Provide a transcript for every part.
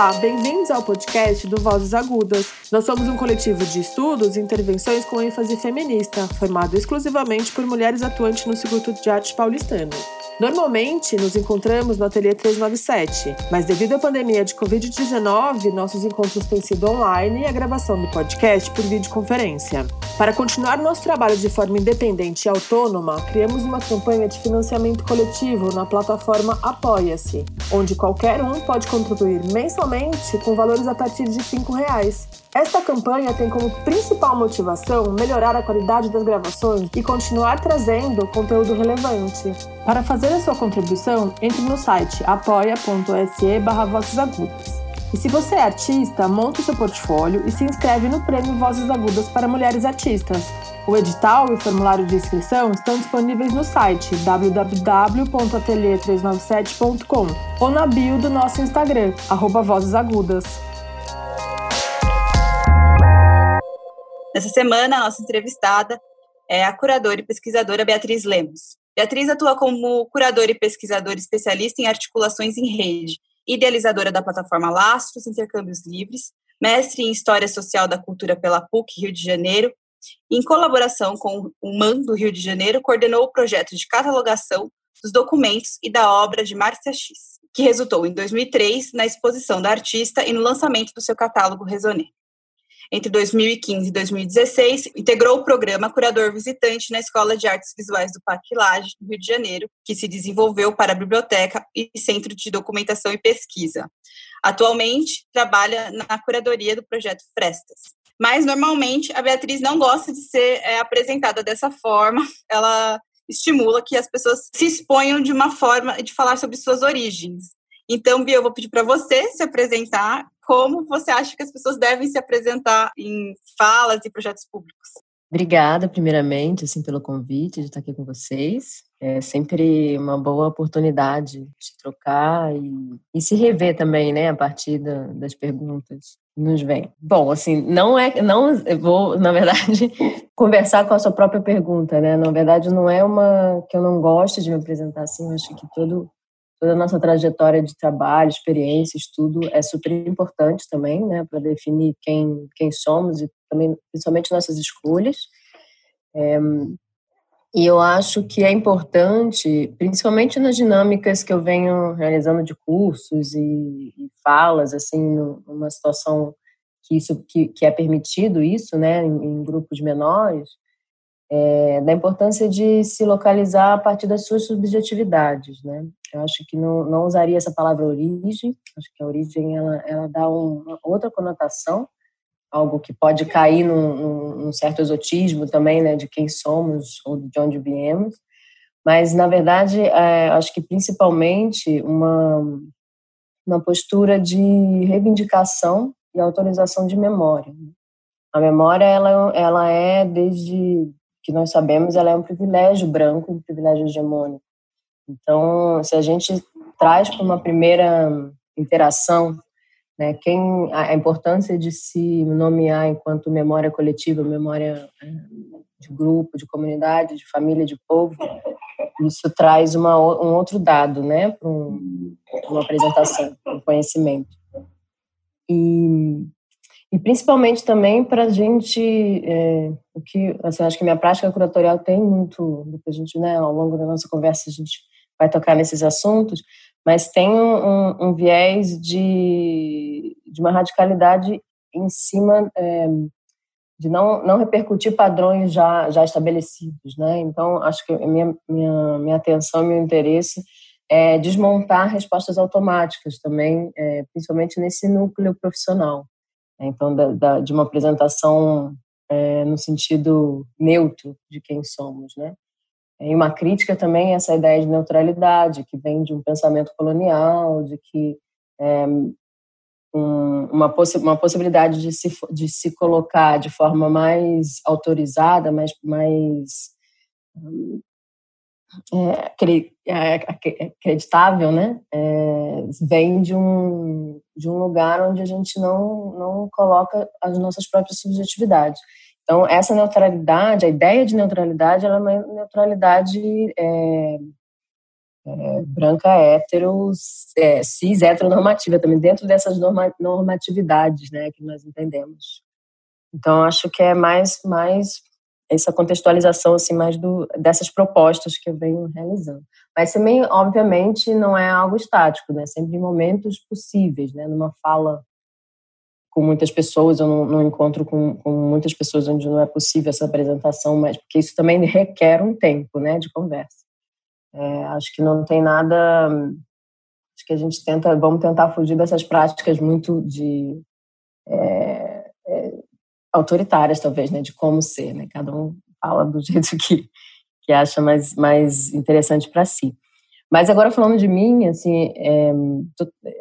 Olá, bem-vindos ao podcast do Vozes Agudas. Nós somos um coletivo de estudos e intervenções com ênfase feminista, formado exclusivamente por mulheres atuantes no Circuito de Arte paulistano. Normalmente nos encontramos no Ateliê 397, mas devido à pandemia de Covid-19, nossos encontros têm sido online e a gravação do podcast por videoconferência. Para continuar nosso trabalho de forma independente e autônoma, criamos uma campanha de financiamento coletivo na plataforma Apoia-se, onde qualquer um pode contribuir mensalmente com valores a partir de R$ reais. Esta campanha tem como principal motivação melhorar a qualidade das gravações e continuar trazendo conteúdo relevante. Para fazer a sua contribuição, entre no site apoia.se barra E se você é artista, monte o seu portfólio e se inscreve no Prêmio Vozes Agudas para Mulheres Artistas. O edital e o formulário de inscrição estão disponíveis no site www.atelier397.com ou na bio do nosso Instagram, arroba Vozes Agudas. Nessa semana, a nossa entrevistada é a curadora e pesquisadora Beatriz Lemos. Beatriz atua como curadora e pesquisadora especialista em articulações em rede, idealizadora da plataforma Lastros Intercâmbios Livres, mestre em História Social da Cultura pela PUC Rio de Janeiro. Em colaboração com o MAN do Rio de Janeiro, coordenou o projeto de catalogação dos documentos e da obra de Márcia X, que resultou em 2003 na exposição da artista e no lançamento do seu catálogo Resonê. Entre 2015 e 2016, integrou o programa Curador Visitante na Escola de Artes Visuais do Parque Rio de Janeiro, que se desenvolveu para a Biblioteca e Centro de Documentação e Pesquisa. Atualmente, trabalha na curadoria do projeto Frestas. Mas, normalmente, a Beatriz não gosta de ser é, apresentada dessa forma. Ela estimula que as pessoas se exponham de uma forma de falar sobre suas origens. Então, Bia, eu vou pedir para você se apresentar como você acha que as pessoas devem se apresentar em falas e projetos públicos. Obrigada, primeiramente, assim, pelo convite de estar aqui com vocês. É sempre uma boa oportunidade de trocar e, e se rever também, né, a partir da, das perguntas que nos vêm. Bom, assim, não é, não, eu vou, na verdade, conversar com a sua própria pergunta, né? Na verdade, não é uma que eu não gosto de me apresentar assim. Eu acho que todo toda a nossa trajetória de trabalho, experiência, estudo é super importante também, né, para definir quem, quem somos e também, principalmente, nossas escolhas. É, e eu acho que é importante, principalmente nas dinâmicas que eu venho realizando de cursos e, e falas, assim, numa situação que isso que, que é permitido isso, né, em, em grupos menores, é, da importância de se localizar a partir das suas subjetividades, né? Eu acho que não, não usaria essa palavra origem, acho que a origem ela, ela dá uma outra conotação, algo que pode cair num, num, certo exotismo também, né, de quem somos ou de onde viemos, mas na verdade é, acho que principalmente uma uma postura de reivindicação e autorização de memória. A memória ela, ela é desde que nós sabemos, ela é um privilégio branco, um privilégio hegemônico. Então, se a gente traz para uma primeira interação né, quem a importância de se nomear enquanto memória coletiva, memória é, de grupo, de comunidade, de família, de povo, isso traz uma, um outro dado, né, para um, uma apresentação, um conhecimento. E e principalmente também para a gente, é, o que, assim, acho que minha prática curatorial tem muito, a gente, né, ao longo da nossa conversa a gente vai tocar nesses assuntos, mas tem um, um viés de, de uma radicalidade em cima é, de não, não repercutir padrões já, já estabelecidos, né? Então, acho que minha, minha, minha atenção, meu interesse é desmontar respostas automáticas também, é, principalmente nesse núcleo profissional. Então, da, da, de uma apresentação é, no sentido neutro de quem somos, né? E uma crítica também a essa ideia de neutralidade, que vem de um pensamento colonial, de que é, um, uma, possi uma possibilidade de se, de se colocar de forma mais autorizada, mais, mais é, é, acreditável, né? É, vem de um, de um lugar onde a gente não, não coloca as nossas próprias subjetividades. Então, essa neutralidade, a ideia de neutralidade, ela é uma neutralidade é, é, branca, hétero, é, cis, heteronormativa também, dentro dessas norma, normatividades né, que nós entendemos. Então, acho que é mais, mais essa contextualização assim mais do, dessas propostas que eu venho realizando. Mas também, obviamente, não é algo estático, né? Sempre em momentos possíveis, né? Numa fala com muitas pessoas, eu não, não encontro com, com, muitas pessoas onde não é possível essa apresentação, mas porque isso também requer um tempo, né, de conversa. É, acho que não tem nada. Acho que a gente tenta, vamos tentar fugir dessas práticas muito de é, é, autoritárias, talvez, né, de como ser, né? Cada um fala do jeito que, que acha mais, mais interessante para si. Mas agora falando de mim, assim, é,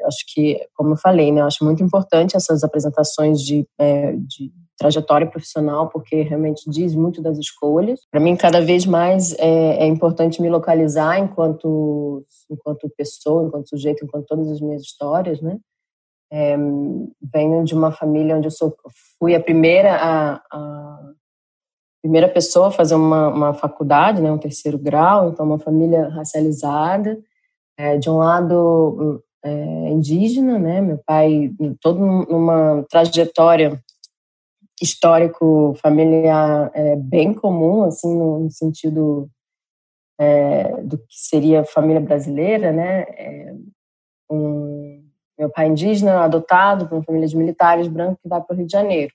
acho que, como eu falei, né, eu acho muito importante essas apresentações de, é, de trajetória profissional, porque realmente diz muito das escolhas. Para mim, cada vez mais é, é, importante me localizar enquanto, enquanto pessoa, enquanto sujeito, enquanto todas as minhas histórias, né? É, venho de uma família onde eu sou, fui a primeira a, a primeira pessoa a fazer uma, uma faculdade, né, um terceiro grau, então uma família racializada, é, de um lado é, indígena, né, meu pai todo numa trajetória histórico familiar é, bem comum, assim, no, no sentido do que seria família brasileira, né, um, meu pai indígena, adotado por uma família de militares brancos que vai para o Rio de Janeiro,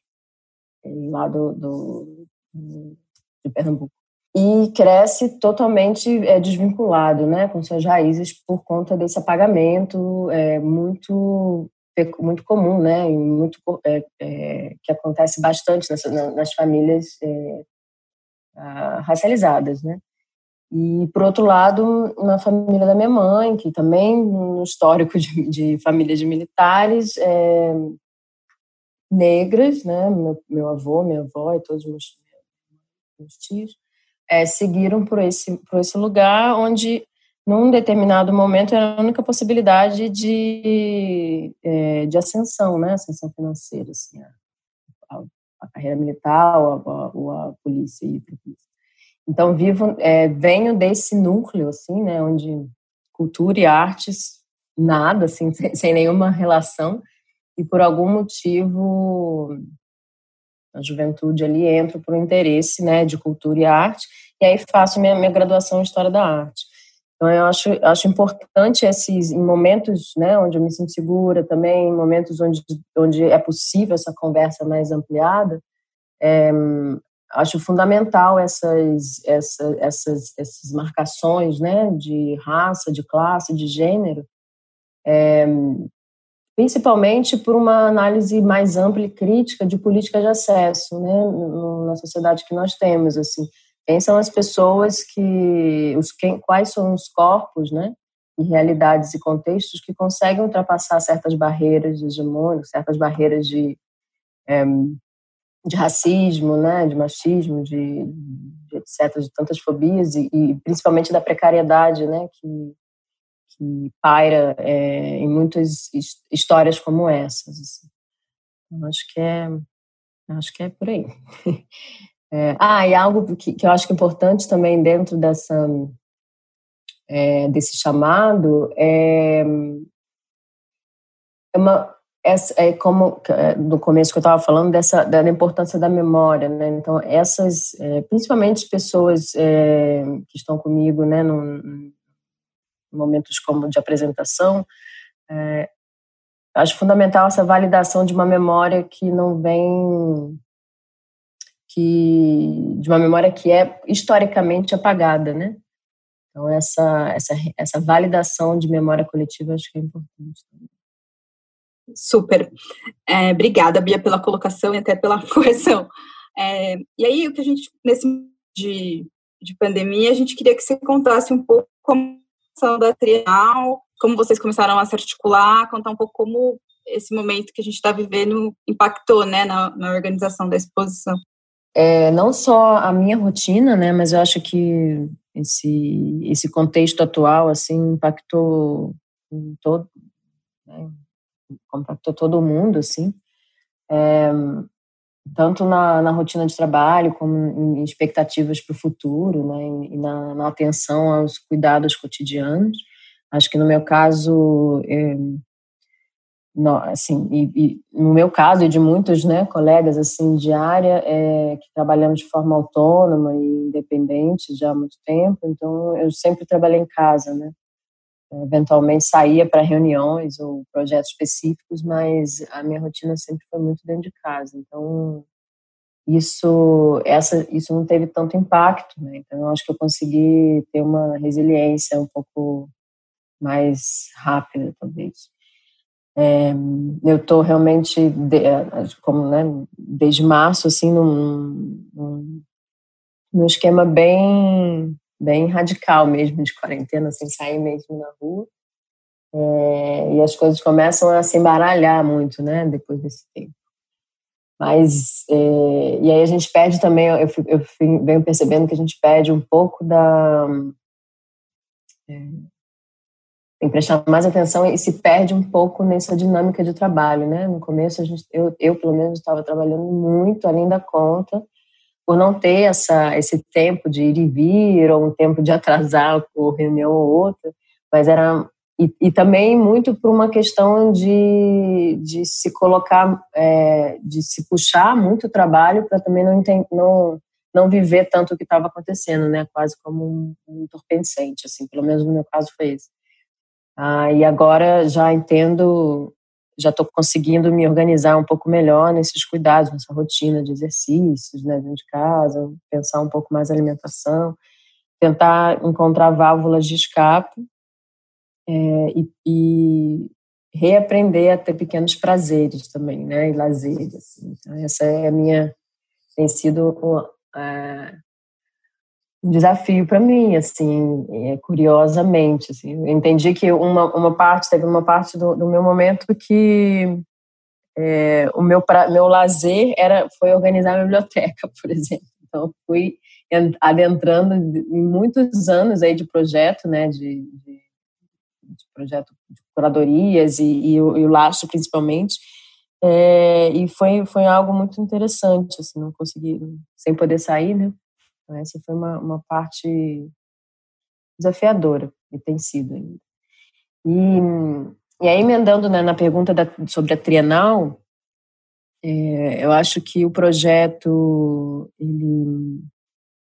lá do, do, de Pernambuco. E cresce totalmente é, desvinculado né, com suas raízes por conta desse apagamento é, muito muito comum, né, e muito é, é, que acontece bastante nas, nas famílias é, racializadas, né. E, por outro lado, na família da minha mãe, que também, no histórico de, de famílias de militares, é, negras, né? Meu, meu, avô, minha avó e todos os meus, tios, é, seguiram por esse, por esse lugar onde, num determinado momento, era a única possibilidade de, é, de ascensão, né? Ascensão financeira, assim, a, a, carreira militar ou a, ou a polícia e polícia. Então, vivo, é, venho desse núcleo, assim, né, onde cultura e artes, nada, assim, sem, sem nenhuma relação, e por algum motivo, a juventude ali entra por um interesse, né, de cultura e arte, e aí faço minha, minha graduação em História da Arte. Então, eu acho, acho importante esses, em momentos, né, onde eu me sinto segura também, em momentos onde, onde é possível essa conversa mais ampliada, é, acho fundamental essas, essa, essas, essas marcações né, de raça, de classe, de gênero, é, principalmente por uma análise mais ampla e crítica de política de acesso né, na sociedade que nós temos. Assim. Quem são as pessoas que. Os, quem, quais são os corpos né, e realidades e contextos que conseguem ultrapassar certas barreiras hegemônicas, certas barreiras de. É, de racismo, né, de machismo, de, de etc, de tantas fobias e, e, principalmente da precariedade, né, que, que paira é, em muitas histórias como essas. Assim. Eu acho que é, acho que é por aí. É, ah, e algo que, que eu acho que é importante também dentro dessa é, desse chamado é, é uma essa é como é, no começo que eu estava falando dessa da importância da memória, né? Então essas, é, principalmente pessoas é, que estão comigo, né, num, momentos como de apresentação, é, acho fundamental essa validação de uma memória que não vem que de uma memória que é historicamente apagada, né? Então essa essa essa validação de memória coletiva acho que é importante também. Super. É, obrigada, Bia, pela colocação e até pela correção. É, e aí, o que a gente, nesse de, de pandemia, a gente queria que você contasse um pouco como a da Trial, como vocês começaram a se articular, contar um pouco como esse momento que a gente está vivendo impactou né, na, na organização da exposição. É, não só a minha rotina, né, mas eu acho que esse, esse contexto atual assim impactou todo, né, compactou todo mundo, assim. É, tanto na, na, rotina de trabalho como em expectativas para o futuro, né, e na, na, atenção aos cuidados cotidianos. Acho que no meu caso, é, no, assim, e, e, no meu caso e de muitos, né, colegas assim de área é, que trabalhamos de forma autônoma e independente já há muito tempo, então eu sempre trabalhei em casa, né. Eventualmente saía para reuniões ou projetos específicos, mas a minha rotina sempre foi muito dentro de casa. Então, isso essa isso não teve tanto impacto, né? Então, eu acho que eu consegui ter uma resiliência um pouco mais rápida, talvez. É, eu estou realmente, de, como, né, desde março, assim, num, num, num esquema bem bem radical mesmo de quarentena, sem sair mesmo na rua. É, e as coisas começam a se embaralhar muito, né, depois desse tempo. Mas, é, e aí a gente perde também, eu, eu venho percebendo que a gente perde um pouco da. É, tem que prestar mais atenção e se perde um pouco nessa dinâmica de trabalho, né? No começo, a gente, eu, eu pelo menos, estava trabalhando muito além da conta, por não ter essa, esse tempo de ir e vir, ou um tempo de atrasar por reunião ou outra, mas era. E, e também muito por uma questão de, de se colocar, é, de se puxar muito trabalho para também não, não, não viver tanto o que estava acontecendo, né? Quase como um, um entorpecente, assim, pelo menos no meu caso foi esse. Ah, e agora já entendo já estou conseguindo me organizar um pouco melhor nesses cuidados, nessa rotina de exercícios, né, dentro de casa, pensar um pouco mais a alimentação, tentar encontrar válvulas de escape é, e, e, reaprender a ter pequenos prazeres também, né, e lazeres. Assim. Então, essa é a minha tem sido desafio para mim, assim, é, curiosamente, assim, eu entendi que uma, uma parte, teve uma parte do, do meu momento que é, o meu, pra, meu lazer era, foi organizar a biblioteca, por exemplo, então fui adentrando em muitos anos aí de projeto, né, de, de, de projeto de curadorias e, e, e o laço principalmente, é, e foi, foi algo muito interessante, assim, não consegui, sem poder sair, né, essa foi uma, uma parte desafiadora, e tem sido ainda. E, e aí, emendando né, na pergunta da, sobre a Trienal, é, eu acho que o projeto, ele,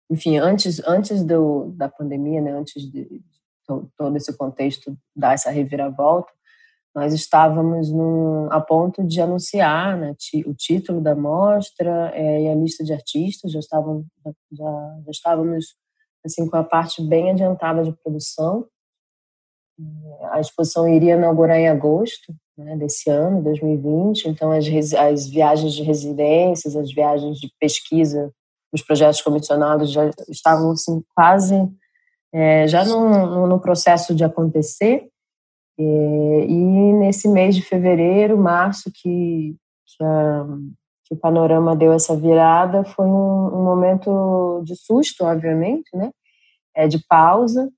enfim, antes, antes do, da pandemia, né, antes de todo esse contexto dar essa reviravolta, nós estávamos num, a ponto de anunciar né, o título da mostra é, e a lista de artistas, já, já, já estávamos assim, com a parte bem adiantada de produção. A exposição iria inaugurar em agosto né, desse ano, 2020, então as, as viagens de residências, as viagens de pesquisa, os projetos comissionados já estavam assim, quase é, já no, no processo de acontecer, e nesse mês de fevereiro, março, que, que, a, que o panorama deu essa virada, foi um, um, momento de susto, obviamente, né? É, de pausa.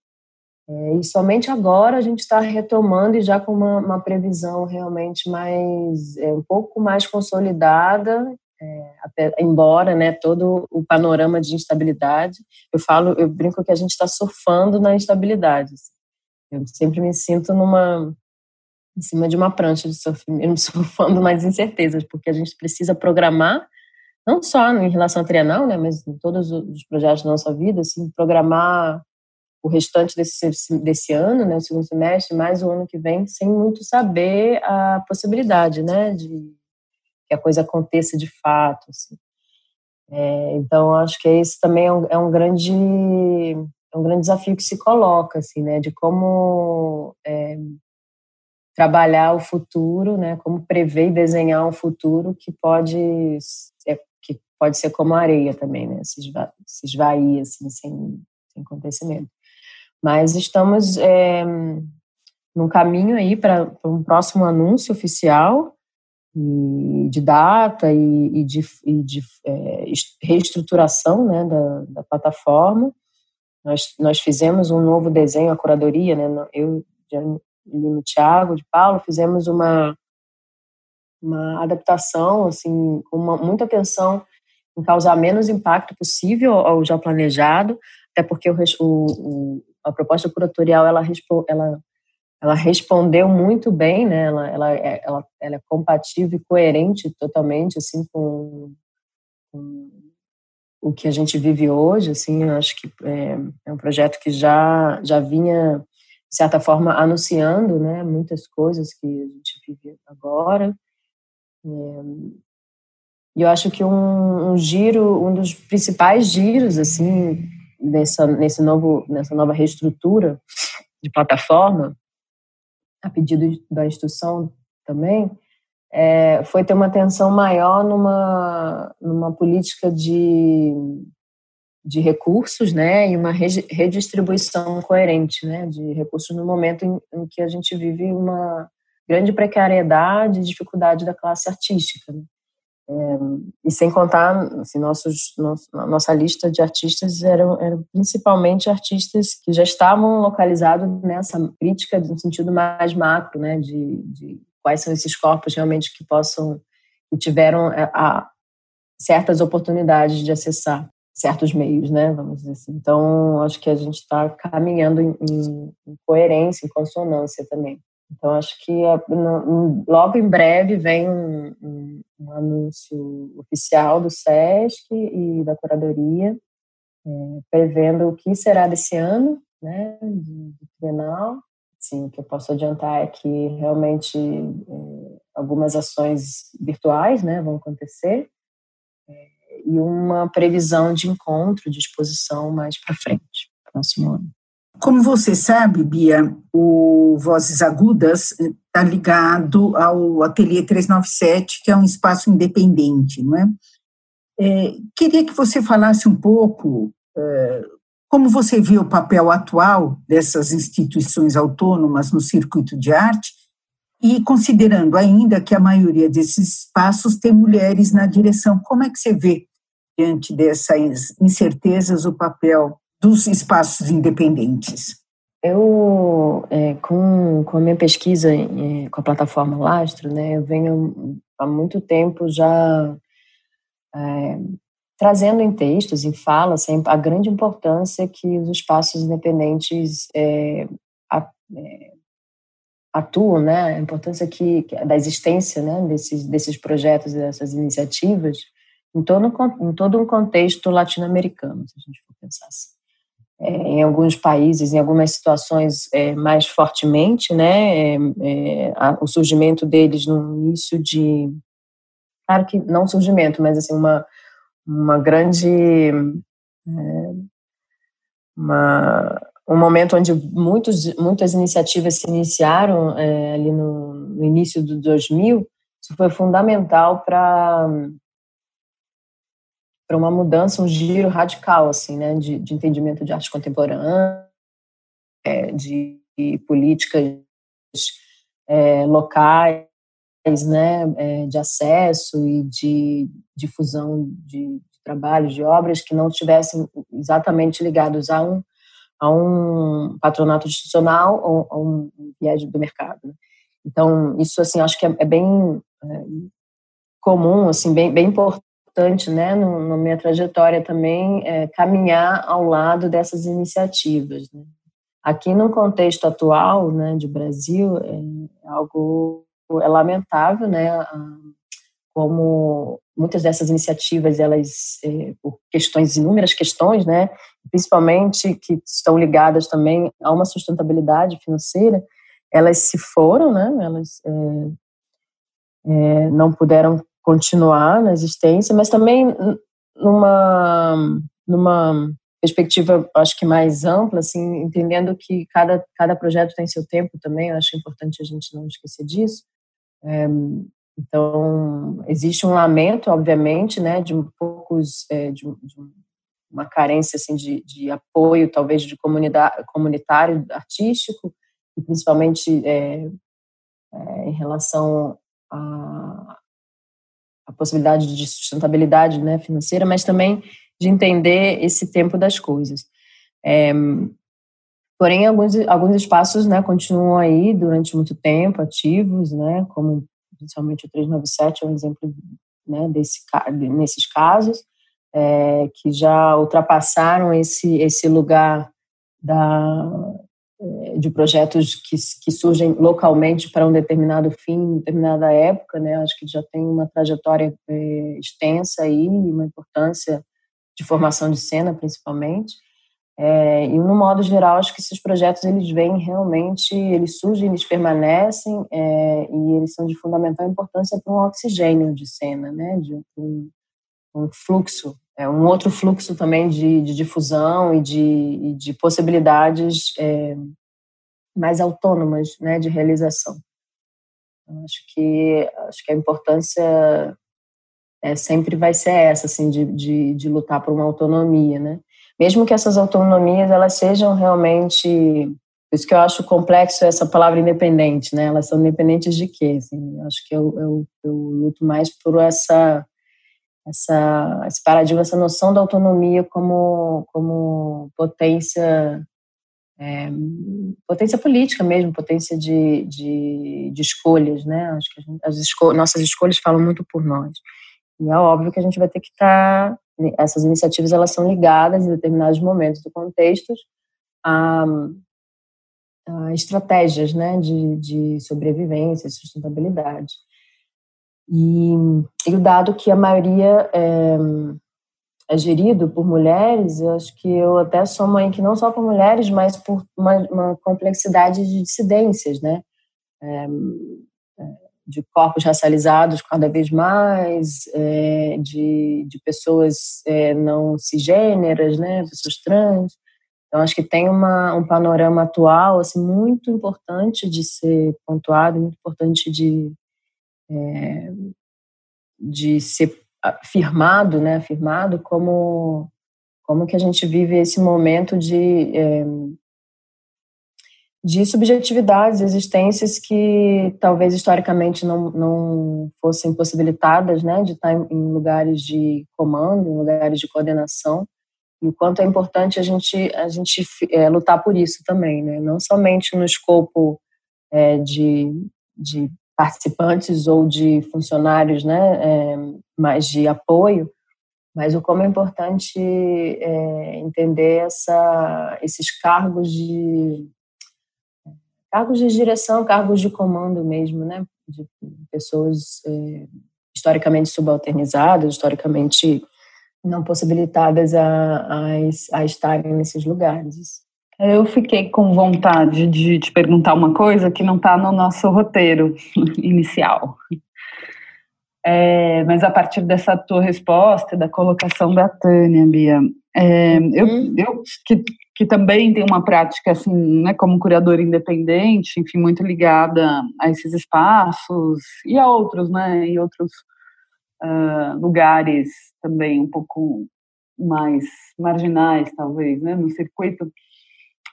É, e somente agora a gente está retomando e já com uma, uma previsão realmente mais, é, um pouco mais consolidada, é, embora né, todo o panorama de instabilidade. Eu falo, eu brinco que a gente está surfando na instabilidade. Assim. Eu sempre me sinto numa em cima de uma prancha de surf, mesmo surfando nas incertezas, porque a gente precisa programar, não só em relação à trienal, né, mas em todos os projetos da nossa vida, assim, programar o restante desse, desse ano, né, o segundo semestre, mais o ano que vem, sem muito saber a possibilidade, né, de que a coisa aconteça de fato, assim. É, então, acho que esse também é um, é um grande é um grande desafio que se coloca, assim, né, de como é, trabalhar o futuro, né, como prever e desenhar um futuro que pode ser, que pode ser como areia também, né, se, esva, se esvair, assim, sem, sem acontecimento. Mas estamos é, num caminho aí para um próximo anúncio oficial e de data e, e de, e de é, reestruturação né, da, da plataforma nós, nós fizemos um novo desenho, a curadoria, né? Eu, Lino Thiago, de Paulo, fizemos uma, uma adaptação, assim, com muita atenção em causar menos impacto possível ao já planejado, até porque o, o, a proposta curatorial ela, ela, ela respondeu muito bem, né? Ela, ela, é, ela, ela é compatível e coerente totalmente assim com, com o que a gente vive hoje, assim, eu acho que é, é, um projeto que já já vinha de certa forma anunciando, né, muitas coisas que a gente vive agora. É, e eu acho que um, um, giro, um dos principais giros, assim, nessa nesse novo nessa nova reestrutura de plataforma, a pedido da instituição também, é, foi ter uma atenção maior numa, numa política de, de recursos, né, e uma redistribuição coerente, né, de recursos no momento em, em que a gente vive uma grande precariedade e dificuldade da classe artística. Né? É, e sem contar, assim, nossos, nosso, nossa lista de artistas eram, eram, principalmente artistas que já estavam localizados nessa crítica no sentido mais macro, né, de, de quais são esses corpos realmente que possam, que tiveram é, a, certas oportunidades de acessar certos meios, né, vamos dizer assim. Então, acho que a gente está caminhando em, em, coerência, em consonância também. Então, acho que é, logo em breve vem um, um, um, anúncio oficial do SESC e da curadoria, é, prevendo o que será desse ano, né, de, de Sim, o que eu posso adiantar é que realmente é, algumas ações virtuais né, vão acontecer é, e uma previsão de encontro, de exposição mais para frente, próximo ano. Como você sabe, Bia, o Vozes Agudas está ligado ao Ateliê 397, que é um espaço independente, não é? é queria que você falasse um pouco é, como você vê o papel atual dessas instituições autônomas no circuito de arte e considerando ainda que a maioria desses espaços tem mulheres na direção, como é que você vê diante dessas incertezas o papel dos espaços independentes? Eu, é, com, com a minha pesquisa é, com a plataforma Lastro, né, eu venho há muito tempo já é, trazendo em textos, em falas, a grande importância que os espaços independentes é, é, atuam, né? a importância que, da existência né? desses, desses projetos dessas iniciativas em todo, em todo um contexto latino-americano, se a gente for pensar assim. É, em alguns países, em algumas situações é, mais fortemente, né, é, é a, o surgimento deles no início de, claro que não surgimento, mas assim uma uma grande é, uma, um momento onde muitos, muitas iniciativas se iniciaram é, ali no, no, início do 2000, isso foi fundamental para para uma mudança, um giro radical assim, né, de, de entendimento de arte contemporânea, é, de, políticas é, locais né, é, de acesso e de difusão de, de trabalhos, de obras que não estivessem exatamente ligados a um, a um patronato institucional ou a um viés do mercado. Né. Então, isso, assim, acho que é, é bem é, comum, assim, bem, bem importante, né, na minha trajetória também, é, caminhar ao lado dessas iniciativas, né. Aqui no contexto atual, né, de Brasil, é algo é lamentável, né, como muitas dessas iniciativas, elas, é, por questões, inúmeras questões, né, principalmente que estão ligadas também a uma sustentabilidade financeira, elas se foram, né, elas é, é, não puderam continuar na existência, mas também numa, numa perspectiva, acho que mais ampla, assim, entendendo que cada, cada projeto tem seu tempo também, eu acho importante a gente não esquecer disso, é, então, existe um lamento, obviamente, né, de poucos, é, de, de, uma carência assim de, de apoio, talvez de comunidade, comunitário, artístico, e principalmente é, em relação à possibilidade de sustentabilidade né, financeira, mas também de entender esse tempo das coisas. É, Porém, alguns, alguns espaços né, continuam aí durante muito tempo, ativos, né, como principalmente o 397 é um exemplo né, desse, nesses casos, é, que já ultrapassaram esse, esse lugar da, é, de projetos que, que surgem localmente para um determinado fim, determinada época, né? Acho que já tem uma trajetória é, extensa aí, uma importância de formação de cena, principalmente. É, e no modo geral, acho que esses projetos eles vêm realmente, eles surgem, eles permanecem é, e eles são de fundamental importância para um oxigênio de cena, né? De um, um fluxo, é, um outro fluxo também de, de difusão e de, e de possibilidades é, mais autônomas, né? De realização. Então, acho que acho que a importância é, sempre vai ser essa, assim, de, de, de lutar por uma autonomia, né? Mesmo que essas autonomias elas sejam realmente isso que eu acho complexo essa palavra independente, né? Elas são independentes de quê? Assim, eu acho que eu, eu, eu, luto mais por essa, essa, esse paradigma, essa noção da autonomia como, como potência, é, potência política mesmo, potência de, de, de escolhas, né? Acho que gente, as nossas escolhas falam muito por nós. E é óbvio que a gente vai ter que estar tá essas iniciativas elas são ligadas em determinados momentos do contexto a, a estratégias né, de, de sobrevivência sustentabilidade. E, e, o dado que a maioria é, é, gerido por mulheres, eu acho que eu até sou mãe que não só por mulheres, mas por uma, uma complexidade de dissidências, né? É, de corpos racializados cada vez mais, é, de, de pessoas é, não cisgêneras, né, pessoas trans. Então, acho que tem uma, um panorama atual assim, muito importante de ser pontuado, muito importante de, é, de ser afirmado, né, afirmado como, como que a gente vive esse momento de é, de subjetividades, existências que talvez historicamente não, não fossem possibilitadas, né, de estar em lugares de comando, em lugares de coordenação, e o quanto é importante a gente a gente é, lutar por isso também, né, não somente no escopo é, de, de participantes ou de funcionários, né, é, mas de apoio, mas o como é importante é, entender essa, esses cargos de cargos de direção, cargos de comando mesmo, né? De pessoas é, historicamente subalternizadas, historicamente não possibilitadas a, a, a estarem nesses lugares. Eu fiquei com vontade de te perguntar uma coisa que não está no nosso roteiro inicial. É, mas a partir dessa tua resposta, da colocação da Tânia, Bia, é, eu, uhum. eu que, que também tenho uma prática assim, né, como curadora independente, enfim, muito ligada a esses espaços e a outros, né, e outros uh, lugares também um pouco mais marginais, talvez, né, no circuito.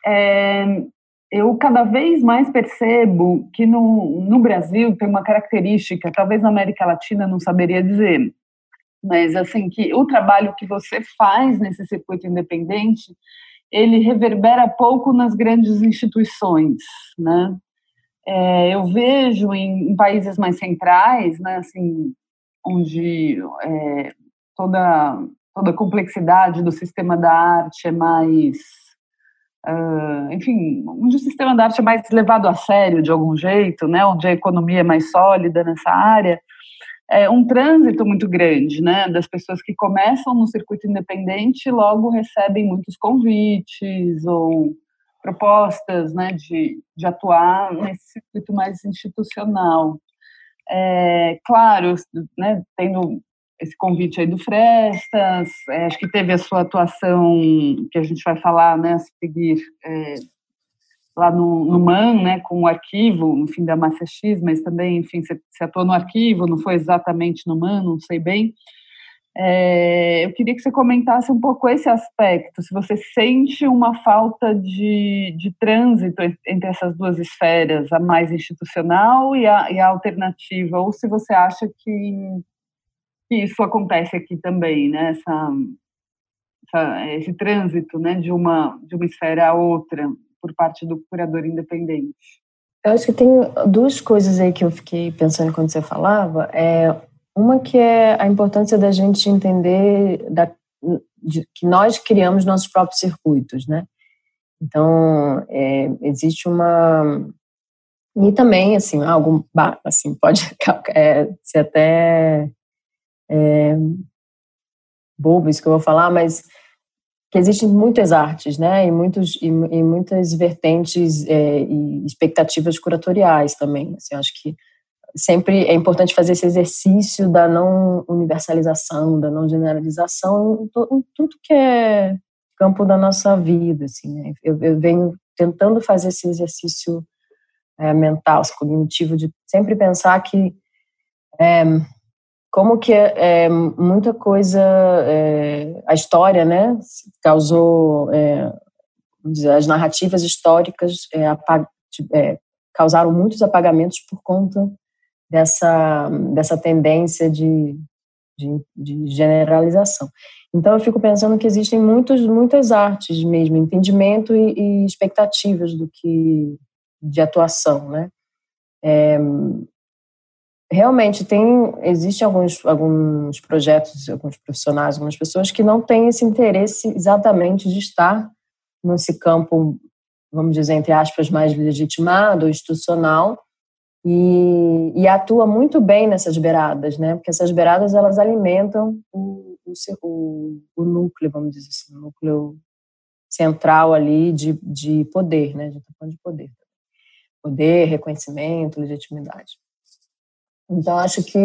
É, eu cada vez mais percebo que no, no Brasil tem uma característica, talvez na América Latina não saberia dizer, mas assim que o trabalho que você faz nesse circuito independente ele reverbera pouco nas grandes instituições, né? É, eu vejo em, em, países mais centrais, né, assim, onde é, toda toda a complexidade do sistema da arte é mais, uh, enfim, onde o sistema da arte é mais levado a sério de algum jeito, né, onde a economia é mais sólida nessa área, é, um trânsito muito grande, né, das pessoas que começam no circuito independente e logo recebem muitos convites ou propostas, né, de, de atuar nesse circuito mais institucional. É, claro, né, tendo esse convite aí do Frestas, é, acho que teve a sua atuação, que a gente vai falar, né, a seguir, é, lá no, no MAN, né, com o arquivo, no fim da Massa X, mas também, enfim, você, você atuou no arquivo, não foi exatamente no MAN, não sei bem. É, eu queria que você comentasse um pouco esse aspecto, se você sente uma falta de, de trânsito entre essas duas esferas, a mais institucional e a, e a alternativa, ou se você acha que, que isso acontece aqui também, né, essa, esse trânsito né, de, uma, de uma esfera a outra por parte do curador independente? Eu acho que tem duas coisas aí que eu fiquei pensando quando você falava. É, uma que é a importância da gente entender da, de, que nós criamos nossos próprios circuitos, né? Então, é, existe uma... E também, assim, algo assim, pode é, ser até é, bobo isso que eu vou falar, mas que existem muitas artes, né, e, muitos, e, e muitas vertentes é, e expectativas curatoriais também. Assim, acho que sempre é importante fazer esse exercício da não universalização, da não generalização em, em tudo que é campo da nossa vida. Assim, né? eu, eu, venho tentando fazer esse exercício é, mental, cognitivo, de sempre pensar que é, como que é, muita coisa, é, a história, né, causou, é, as narrativas históricas é, é, causaram muitos apagamentos por conta dessa, dessa tendência de, de, de, generalização. Então eu fico pensando que existem muitos, muitas artes mesmo, entendimento e, e expectativas do que de atuação, né? Realmente tem existem alguns alguns projetos, alguns profissionais, algumas pessoas que não têm esse interesse exatamente de estar nesse campo, vamos dizer entre aspas, mais legitimado, institucional, e, e, atua muito bem nessas beiradas, né? Porque essas beiradas elas alimentam o, o, o núcleo, vamos dizer assim, o núcleo central ali de, de poder, né? A gente está falando de poder. Poder, reconhecimento, legitimidade. Então, acho que.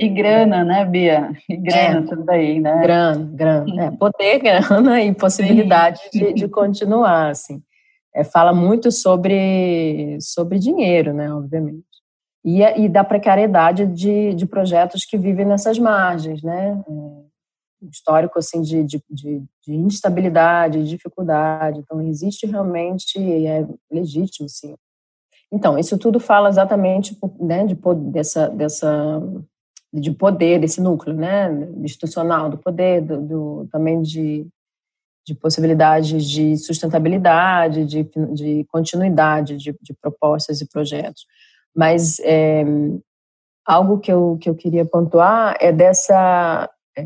E grana, né, Bia? E grana é, também, né? Grana, grana. É, poder, grana e possibilidade de, de, continuar, assim. É, fala muito sobre, sobre dinheiro, né, obviamente. E, e da precariedade de, de projetos que vivem nessas margens, né? É, histórico, assim, de, de, de, de instabilidade, de dificuldade. Então, existe realmente, e é legítimo, sim, então, isso tudo fala exatamente né, de, dessa, dessa, de poder, desse núcleo né, institucional do poder, do, do também de, de possibilidades de sustentabilidade, de, de continuidade de, de propostas e projetos. Mas é, algo que eu, que eu queria pontuar é dessa é,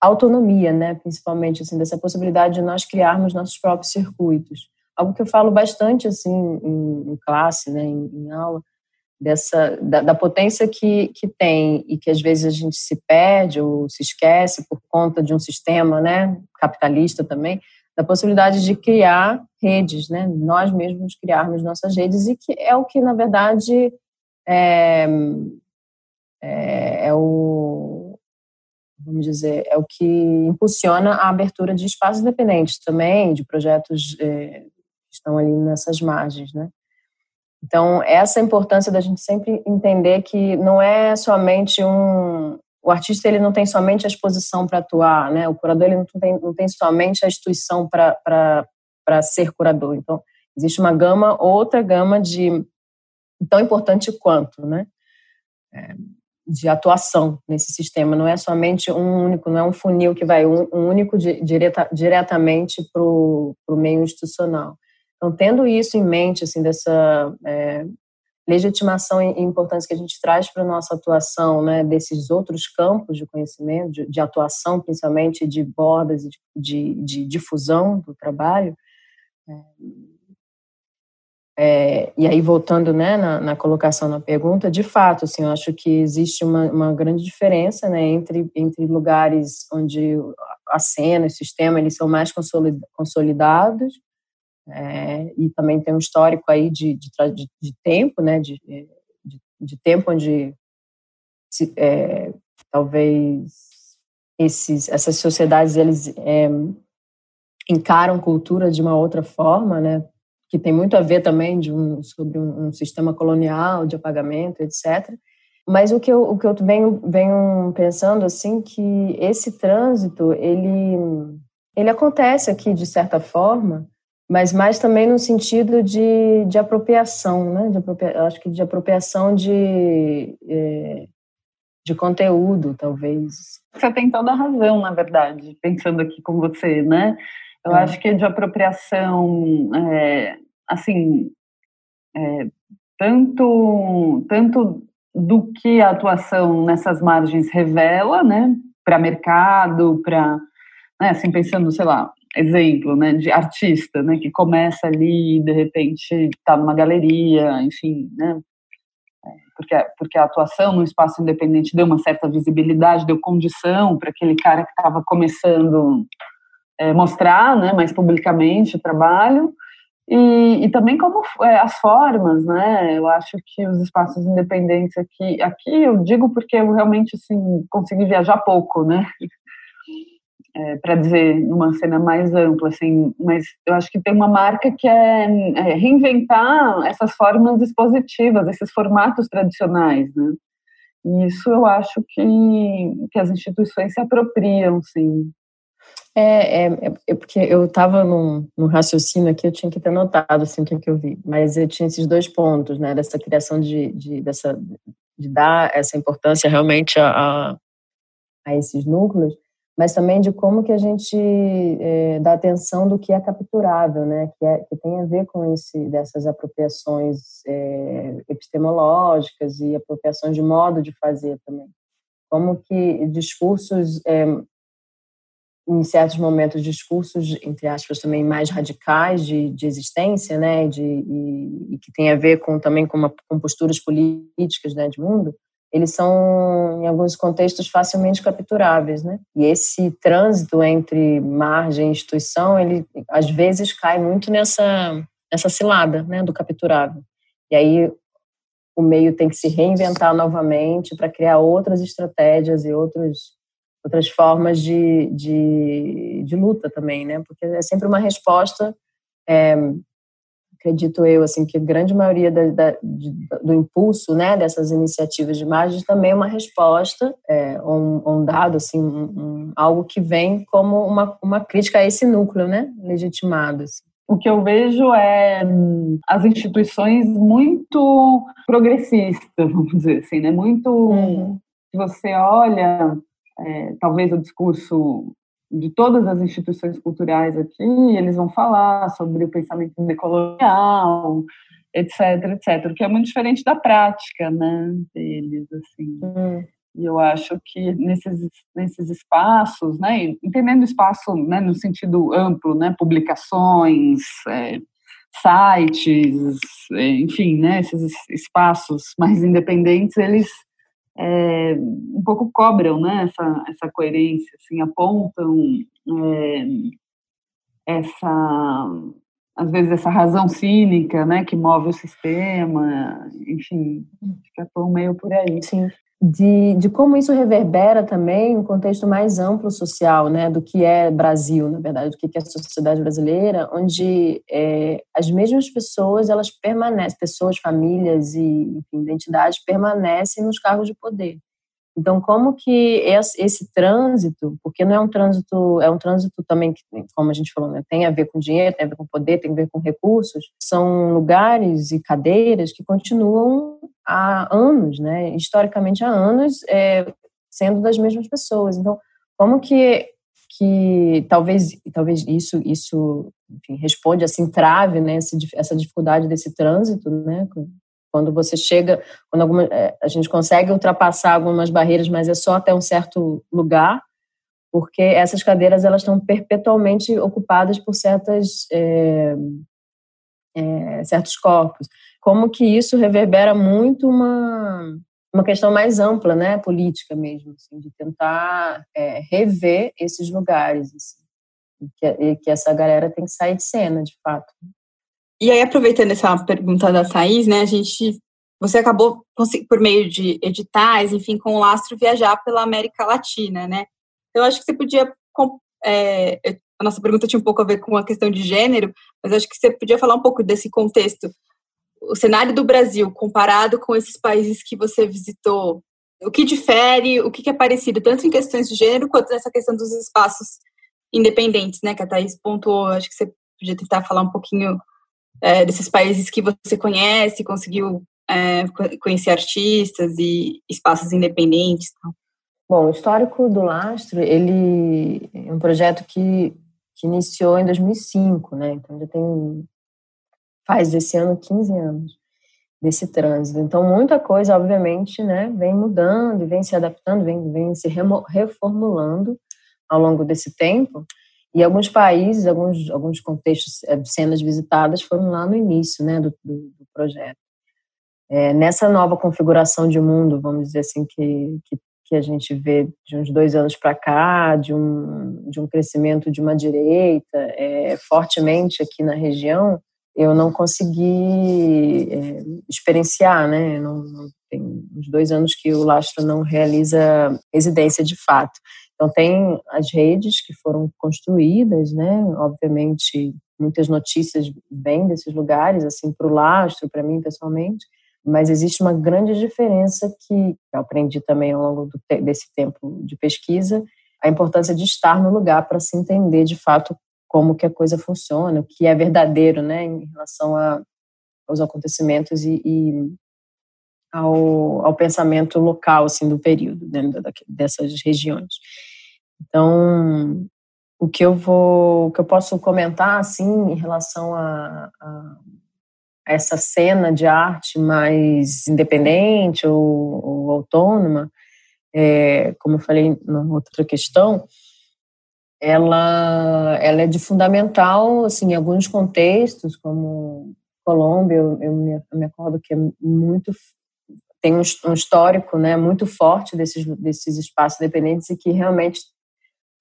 autonomia, né, principalmente, assim, dessa possibilidade de nós criarmos nossos próprios circuitos algo que eu falo bastante assim em, em classe, né, em, em, aula, dessa da, da, potência que, que tem e que às vezes a gente se perde ou se esquece por conta de um sistema, né, capitalista também, da possibilidade de criar redes, né, nós mesmos criarmos nossas redes e que é o que na verdade é, é, é o vamos dizer, é o que impulsiona a abertura de espaços independentes também, de projetos é, estão ali nessas margens, né? Então, essa importância da gente sempre entender que não é somente um... O artista, ele não tem somente a exposição para atuar, né? O curador, ele não tem, não tem somente a instituição para ser curador. Então, existe uma gama, outra gama de... tão importante quanto, né? É, de atuação nesse sistema. Não é somente um único, não é um funil que vai um, um único di, direta, diretamente para o meio institucional. Então, tendo isso em mente, assim, dessa é, legitimação e importância que a gente traz para a nossa atuação, né, desses outros campos de conhecimento, de, de atuação, principalmente de bordas e de, de, de, difusão do trabalho, é, é, e aí, voltando né, na, na, colocação na pergunta, de fato, assim, eu acho que existe uma, uma grande diferença né, entre, entre lugares onde a cena, o sistema, eles são mais consolidados é, e também tem um histórico aí de, de, de, de tempo, né, de, de, tempo onde se, é, talvez esses, essas sociedades eles é, encaram cultura de uma outra forma, né, que tem muito a ver também de um, sobre um, um sistema colonial de apagamento, etc. Mas o que eu, o que eu venho, venho pensando assim que esse trânsito ele ele acontece aqui de certa forma mas mais também no sentido de, de apropriação, né? De apropria, acho que de apropriação de, é, de conteúdo, talvez. Você tem toda a razão, na verdade, pensando aqui com você, né? Eu é. acho que é de apropriação, é, assim, é, tanto, tanto do que a atuação nessas margens revela, né, para mercado, para, né, assim, pensando, sei lá, exemplo, né, de artista, né, que começa ali de repente está numa galeria, enfim, né, é, porque, porque a atuação no espaço independente deu uma certa visibilidade, deu condição para aquele cara que estava começando é, mostrar, né, mais publicamente o trabalho, e, e também como é, as formas, né, eu acho que os espaços independentes aqui, aqui eu digo porque eu realmente, assim, consegui viajar pouco, né, é, para dizer numa cena mais ampla, assim, mas eu acho que tem uma marca que é, é, reinventar essas formas expositivas, esses formatos tradicionais, né? E isso eu acho que, que as instituições se apropriam, sim. É, é, é porque eu estava num, num, raciocínio aqui, eu tinha que ter notado assim, o que, que eu vi, mas eu tinha esses dois pontos, né, dessa criação de, de, dessa, de dar essa importância realmente a, a, a esses núcleos, mas também de como que a gente é, dá atenção do que é capturável, né? Que, é, que tem a ver com esse dessas apropriações é, epistemológicas e apropriações de modo de fazer também. Como que discursos, é, em certos momentos, discursos, entre aspas, também mais radicais de, de existência, né? De, e, e, que tem a ver com também com, uma, com posturas políticas né, de mundo, eles são, em alguns contextos, facilmente capturáveis, né? E esse trânsito entre margem e instituição, ele às vezes cai muito nessa, nessa cilada, né, do capturável. E aí o meio tem que se reinventar novamente para criar outras estratégias e outros, outras formas de, de, de luta também, né? Porque é sempre uma resposta é, acredito eu, assim, que a grande maioria da, da, de, do impulso, né, dessas iniciativas de imagem também é uma resposta, é, um, um, dado, assim, um, um, algo que vem como uma, uma crítica a esse núcleo, né, legitimado. Assim. O que eu vejo é as instituições muito progressistas, vamos dizer assim, né, muito... Uhum. Você olha, é, talvez o discurso de todas as instituições culturais aqui, eles vão falar sobre o pensamento decolonial, etc, etc, o que é muito diferente da prática, né, deles, assim. Hum. E eu acho que nesses, nesses espaços, né, entendendo espaço né, no sentido amplo, né, publicações, é, sites, é, enfim, né, esses espaços mais independentes, eles é, um pouco cobram né, essa, essa coerência, assim, apontam é, essa, às vezes, essa razão cínica né, que move o sistema, enfim, acho atuam meio por aí. Sim de, de como isso reverbera também um contexto mais amplo social, né, do que é Brasil, na verdade, do que é a sociedade brasileira, onde é, as mesmas pessoas, elas permanecem, pessoas, famílias e enfim, identidades permanecem nos cargos de poder. Então, como que esse, esse, trânsito, porque não é um trânsito, é um trânsito também que, como a gente falou, né, tem a ver com dinheiro, tem a ver com poder, tem a ver com recursos, são lugares e cadeiras que continuam há anos, né, historicamente há anos, é, sendo das mesmas pessoas. Então, como que que talvez talvez isso isso enfim, responde assim trave né essa dificuldade desse trânsito né quando você chega, quando alguma, é, a gente consegue ultrapassar algumas barreiras, mas é só até um certo lugar, porque essas cadeiras elas estão perpetualmente ocupadas por certas é, é, certos corpos. Como que isso reverbera muito uma uma questão mais ampla, né, política mesmo, assim, de tentar é, rever esses lugares, assim, que, e que essa galera tem que sair de cena, de fato. E aí, aproveitando essa pergunta da Thaís, né, a gente, você acabou, por meio de editais, enfim, com o lastro, viajar pela América Latina, né? Então, acho que você podia, é, a nossa pergunta tinha um pouco a ver com a questão de gênero, mas acho que você podia falar um pouco desse contexto, o cenário do Brasil comparado com esses países que você visitou, o que difere, o que é parecido, tanto em questões de gênero quanto nessa questão dos espaços independentes, né, que a Thaís pontuou, acho que você podia tentar falar um pouquinho é, desses países que você conhece, conseguiu é, conhecer artistas e espaços independentes. Bom, o histórico do Lastro, ele é um projeto que, que iniciou em 2005, né? Então já tem faz esse ano 15 anos. desse trânsito. Então, muita coisa, obviamente, né, vem mudando, vem se adaptando, vem, vem se reformulando ao longo desse tempo. E alguns países, alguns, alguns contextos, eh, cenas visitadas foram lá no início né, do, do, do projeto. É, nessa nova configuração de mundo, vamos dizer assim, que, que, que a gente vê de uns dois anos para cá, de um, de um crescimento de uma direita é, fortemente aqui na região, eu não consegui é, experienciar, né? Não, não, tem uns dois anos que o Lastro não realiza residência de fato. Então tem as redes que foram construídas, né? Obviamente muitas notícias vêm desses lugares, assim para o Lastro, para mim pessoalmente, mas existe uma grande diferença que eu aprendi também ao longo do, desse tempo de pesquisa, a importância de estar no lugar para se entender de fato como que a coisa funciona, o que é verdadeiro, né, em relação a, aos acontecimentos e, e ao, ao, pensamento local, assim, do período, dentro da, dessas regiões. Então, o que eu vou, o que eu posso comentar, assim, em relação a, a essa cena de arte mais independente ou, ou autônoma, é, como eu falei na outra questão, ela, ela é de fundamental, assim, em alguns contextos, como Colômbia, eu, eu, me, eu me acordo que é muito tem um, um, histórico, né, muito forte desses desses espaços independentes e que realmente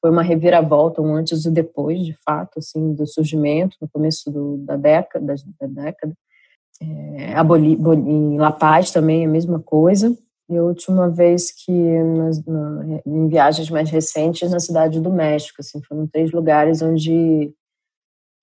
foi uma reviravolta, um antes e depois, de fato, assim, do surgimento no começo do, da década, da década. É, a Boli, em La Paz também é a mesma coisa. E a última vez que, nas, na, em viagens mais recentes, na cidade do México, assim, foram três lugares onde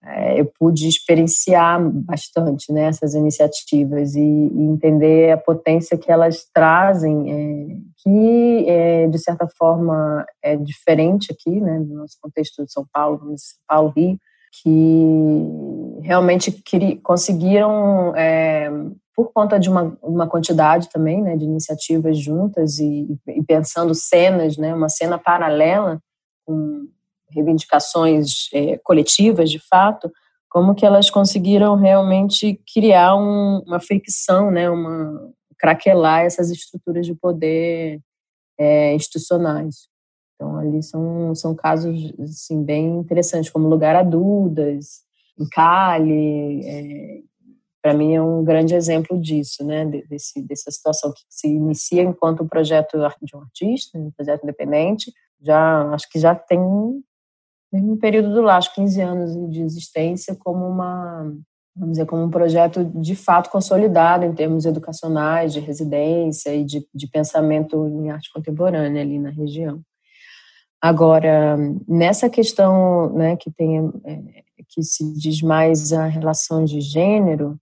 é, eu pude experienciar bastante né, essas iniciativas e, e, entender a potência que elas trazem, é, que é, de certa forma é diferente aqui, né, no nosso contexto de São Paulo, São Paulo, Rio, que realmente conseguiram é, por conta de uma, uma quantidade também né, de iniciativas juntas e, e, pensando cenas, né, uma cena paralela com reivindicações é, coletivas de fato, como que elas conseguiram realmente criar um, uma fricção, né, uma craquelar essas estruturas de poder é, institucionais. Então ali são, são casos assim bem interessantes, como Lugar a Dudas, Cali, é, para mim é um grande exemplo disso, né, desse, dessa situação que se inicia enquanto um projeto de um artista, um projeto independente, já acho que já tem um período do lá, acho 15 anos de existência como uma, vamos dizer, como um projeto de fato consolidado em termos educacionais, de residência e de, de pensamento em arte contemporânea ali na região. Agora, nessa questão, né, que tem, é, que se diz mais a relação de gênero,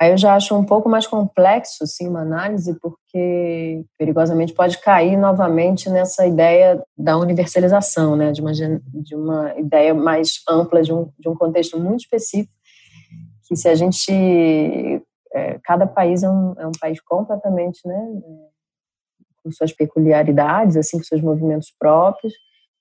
Aí eu já acho um pouco mais complexo, assim, uma análise, porque perigosamente pode cair novamente nessa ideia da universalização, né, de uma, de uma ideia mais ampla, de um, de um contexto muito específico, que se a gente... É, cada país é um, é um país completamente, né, com suas peculiaridades, assim, com seus movimentos próprios,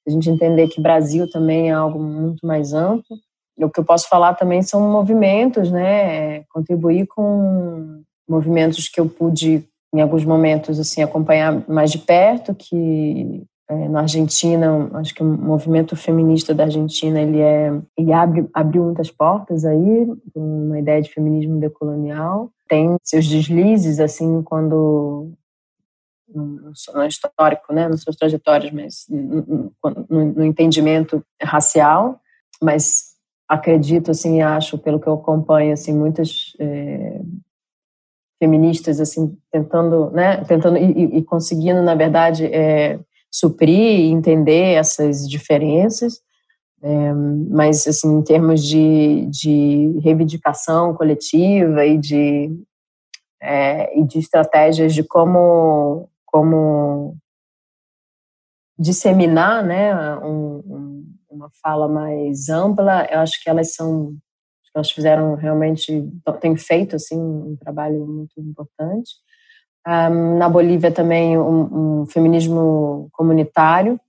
a gente entender que Brasil também é algo muito mais amplo, o que eu posso falar também são movimentos, né? Contribuir com movimentos que eu pude, em alguns momentos, assim, acompanhar mais de perto, que é, na Argentina, acho que o movimento feminista da Argentina, ele é, ele abre, abriu muitas portas aí, uma ideia de feminismo decolonial. Tem seus deslizes, assim, quando no, no histórico, né, nas suas trajetórias, mas no, no, no entendimento racial, mas acredito, assim, acho, pelo que eu acompanho, assim, muitas é, feministas, assim, tentando, né, tentando e, e conseguindo, na verdade, é, suprir e entender essas diferenças, é, mas, assim, em termos de, de reivindicação coletiva e de, é, e de estratégias de como, como disseminar, né, um, um uma fala mais ampla, eu acho que elas são, elas fizeram realmente, têm feito assim um trabalho muito importante. Um, na Bolívia também um, um feminismo comunitário,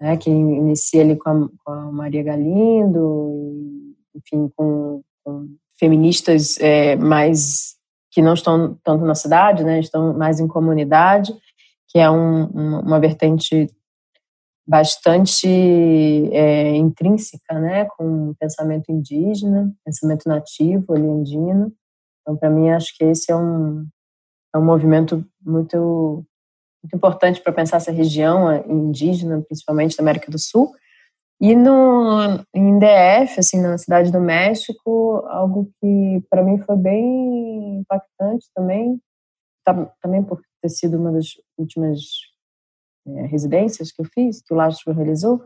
né, que inicia ali com a, com a Maria Galindo, enfim, com, com feministas é, mais que não estão tanto na cidade, né, estão mais em comunidade, que é um, uma vertente bastante é, intrínseca, né, com o pensamento indígena, pensamento nativo, andino. Então, para mim, acho que esse é um, é um movimento muito, muito importante para pensar essa região indígena, principalmente da América do Sul. E no, em DF, assim, na Cidade do México, algo que para mim foi bem impactante também, também por ter sido uma das últimas é, residências que eu fiz, que o Lastro realizou,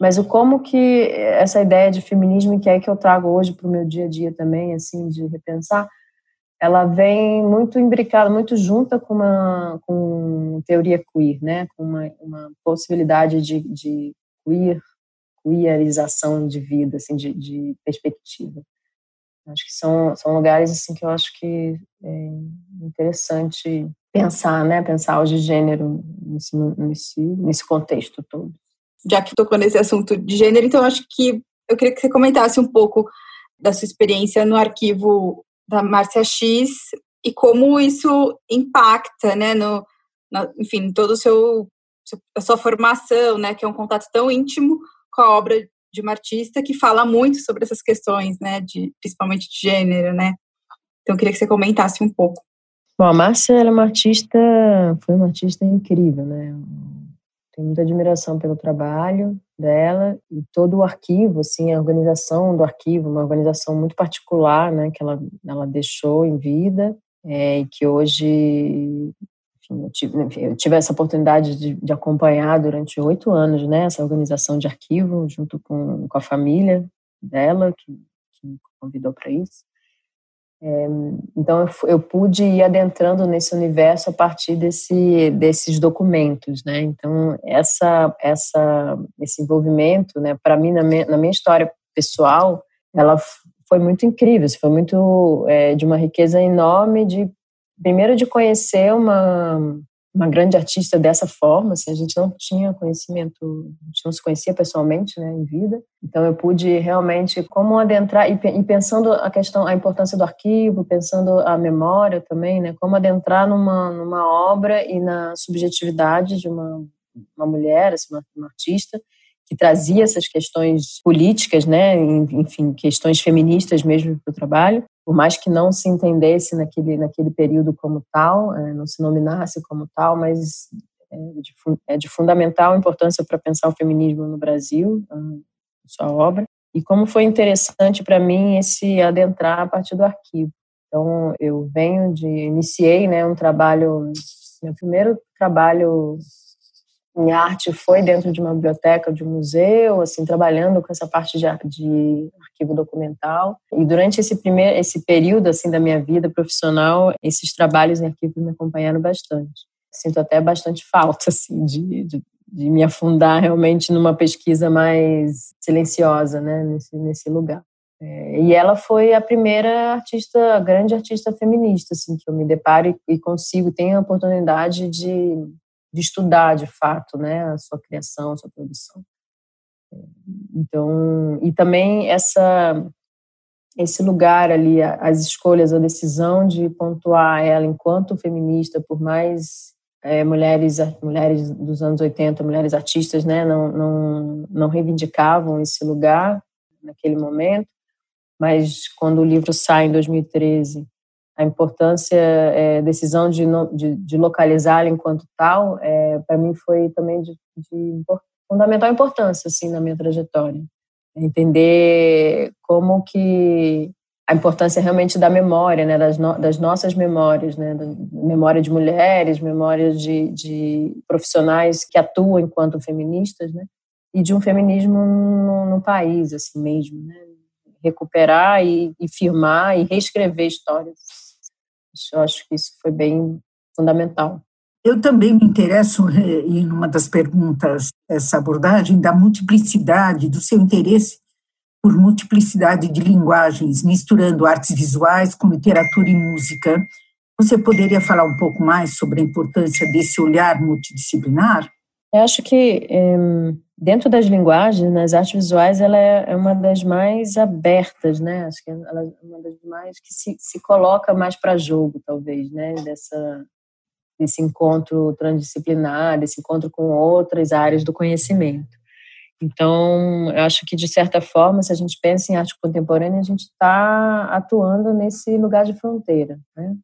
mas o como que essa ideia de feminismo, que é que eu trago hoje para o meu dia a dia também, assim, de repensar, ela vem muito imbricada, muito junta com uma com teoria queer, né, com uma, uma possibilidade de, de queer, queerização de vida, assim, de, de perspectiva. Acho que são, são lugares assim que eu acho que é interessante pensar, né? Pensar de gênero nesse, nesse, nesse contexto todo. Já que tocou nesse assunto de gênero, então acho que eu queria que você comentasse um pouco da sua experiência no arquivo da Márcia X e como isso impacta, né, no, no enfim, todo o seu a sua formação, né, que é um contato tão íntimo com a obra de uma artista que fala muito sobre essas questões, né, de principalmente de gênero, né. Então eu queria que você comentasse um pouco. Bom, a Márcia é uma artista, foi uma artista incrível, né? Tenho muita admiração pelo trabalho dela e todo o arquivo, assim, a organização do arquivo, uma organização muito particular, né, que ela, ela deixou em vida é, e que hoje, eu tive, eu tive essa oportunidade de, de acompanhar durante oito anos, né, essa organização de arquivo junto com, com a família dela, que, que me convidou para isso. É, então eu, eu, pude ir adentrando nesse universo a partir desse, desses documentos, né? Então essa, essa, esse envolvimento, né? Para mim na minha, na minha, história pessoal, ela foi muito incrível, foi muito é, de uma riqueza enorme de primeiro de conhecer uma uma grande artista dessa forma, assim, a gente não tinha conhecimento, a gente não se conhecia pessoalmente, né, em vida. Então eu pude realmente como adentrar e, e, pensando a questão, a importância do arquivo, pensando a memória também, né, como adentrar numa numa obra e na subjetividade de uma uma mulher, assim, uma, uma artista que trazia essas questões políticas, né, enfim, questões feministas mesmo para o trabalho, por mais que não se entendesse naquele, naquele período como tal, é, não se nominasse como tal, mas é de, é de fundamental importância para pensar o feminismo no Brasil, sua obra, e como foi interessante para mim esse adentrar a partir do arquivo. Então, eu venho de, iniciei né, um trabalho, meu primeiro trabalho em arte foi dentro de uma biblioteca, de um museu, assim, trabalhando com essa parte de, de arquivo documental. E durante esse primeiro, esse período, assim, da minha vida profissional, esses trabalhos em arquivo me acompanharam bastante. Sinto até bastante falta, assim, de, de, de me afundar realmente numa pesquisa mais silenciosa, né, nesse, nesse lugar. É, e ela foi a primeira artista, grande artista feminista, assim, que eu me deparo e, e consigo, tenho a oportunidade de de estudar de fato, né, a sua criação, a sua produção. Então, e também essa esse lugar ali, as escolhas, a decisão de pontuar ela enquanto feminista, por mais é, mulheres mulheres dos anos 80, mulheres artistas, né, não, não, não reivindicavam esse lugar naquele momento, mas quando o livro sai em 2013 a importância, é, decisão de, de, de localizá-la enquanto tal, é, para mim foi também de, de, fundamental importância assim na minha trajetória. Entender como que a importância realmente da memória, né, das, no, das nossas memórias, né, memória de mulheres, memória de, de profissionais que atuam enquanto feministas, né, e de um feminismo no, no país, assim mesmo, né, recuperar e, e firmar e reescrever histórias. Eu acho que isso foi bem fundamental. Eu também me interesso eh, em uma das perguntas essa abordagem da multiplicidade do seu interesse por multiplicidade de linguagens, misturando artes visuais com literatura e música. Você poderia falar um pouco mais sobre a importância desse olhar multidisciplinar? Eu acho que é, dentro das linguagens, nas artes visuais, ela é, é uma das mais abertas, né? Acho que ela é uma das mais que se, se coloca mais para jogo, talvez, né? Dessa desse encontro transdisciplinar, desse encontro com outras áreas do conhecimento. Então, eu acho que, de certa forma, se a gente pensa em arte contemporânea, a gente está atuando nesse lugar de fronteira, né?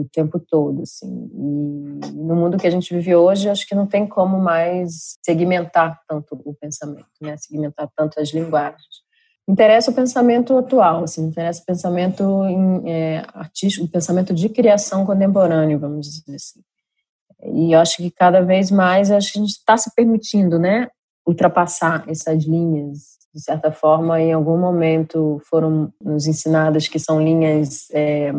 O tempo todo, assim. E no mundo que a gente vive hoje, acho que não tem como mais segmentar tanto o pensamento, né? Segmentar tanto as linguagens. Interessa o pensamento atual, assim, interessa o pensamento em, é, artístico, o pensamento de criação contemporâneo, vamos dizer assim. E acho que cada vez mais acho que a gente está se permitindo, né, ultrapassar essas linhas de certa forma, em algum momento foram nos ensinadas que são linhas é,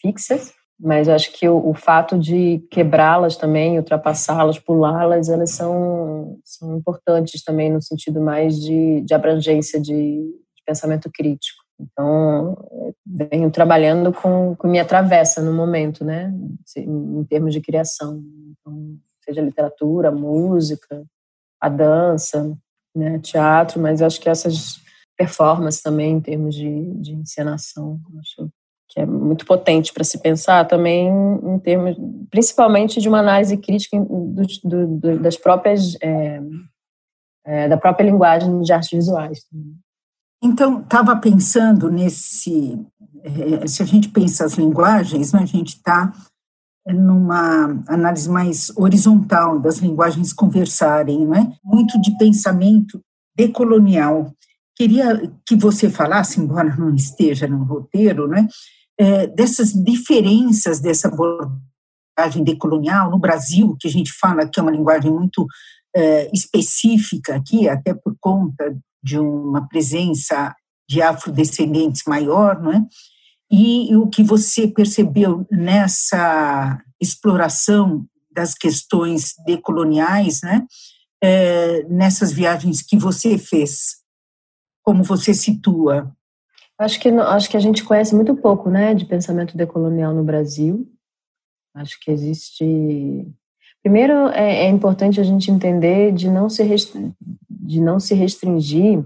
fixas, mas acho que o, o fato de quebrá-las também, ultrapassá-las, pulá-las, elas são, são importantes também no sentido mais de, de abrangência de, de pensamento crítico. Então, venho trabalhando com, com minha travessa no momento, né, em termos de criação. Então, seja literatura, música, a dança, né, teatro, mas acho que essas performances também em termos de, de encenação, acho que é muito potente para se pensar também em termos, principalmente de uma análise crítica do, do, do, das próprias é, é, da própria linguagem de artes visuais. Então, estava pensando nesse, é, se a gente pensa as linguagens, né, a gente está numa análise mais horizontal das linguagens conversarem, não é? Muito de pensamento decolonial. Queria que você falasse, embora não esteja no roteiro, né, é, dessas diferenças dessa abordagem decolonial no Brasil, que a gente fala que é uma linguagem muito é, específica aqui, até por conta de uma presença de afrodescendentes maior, não é? E, o que você percebeu nessa exploração das questões decoloniais, né? É, nessas viagens que você fez, como você situa Acho que, acho que a gente conhece muito pouco né, de pensamento decolonial no Brasil. Acho que existe. Primeiro, é, é importante a gente entender de não, se de não se restringir.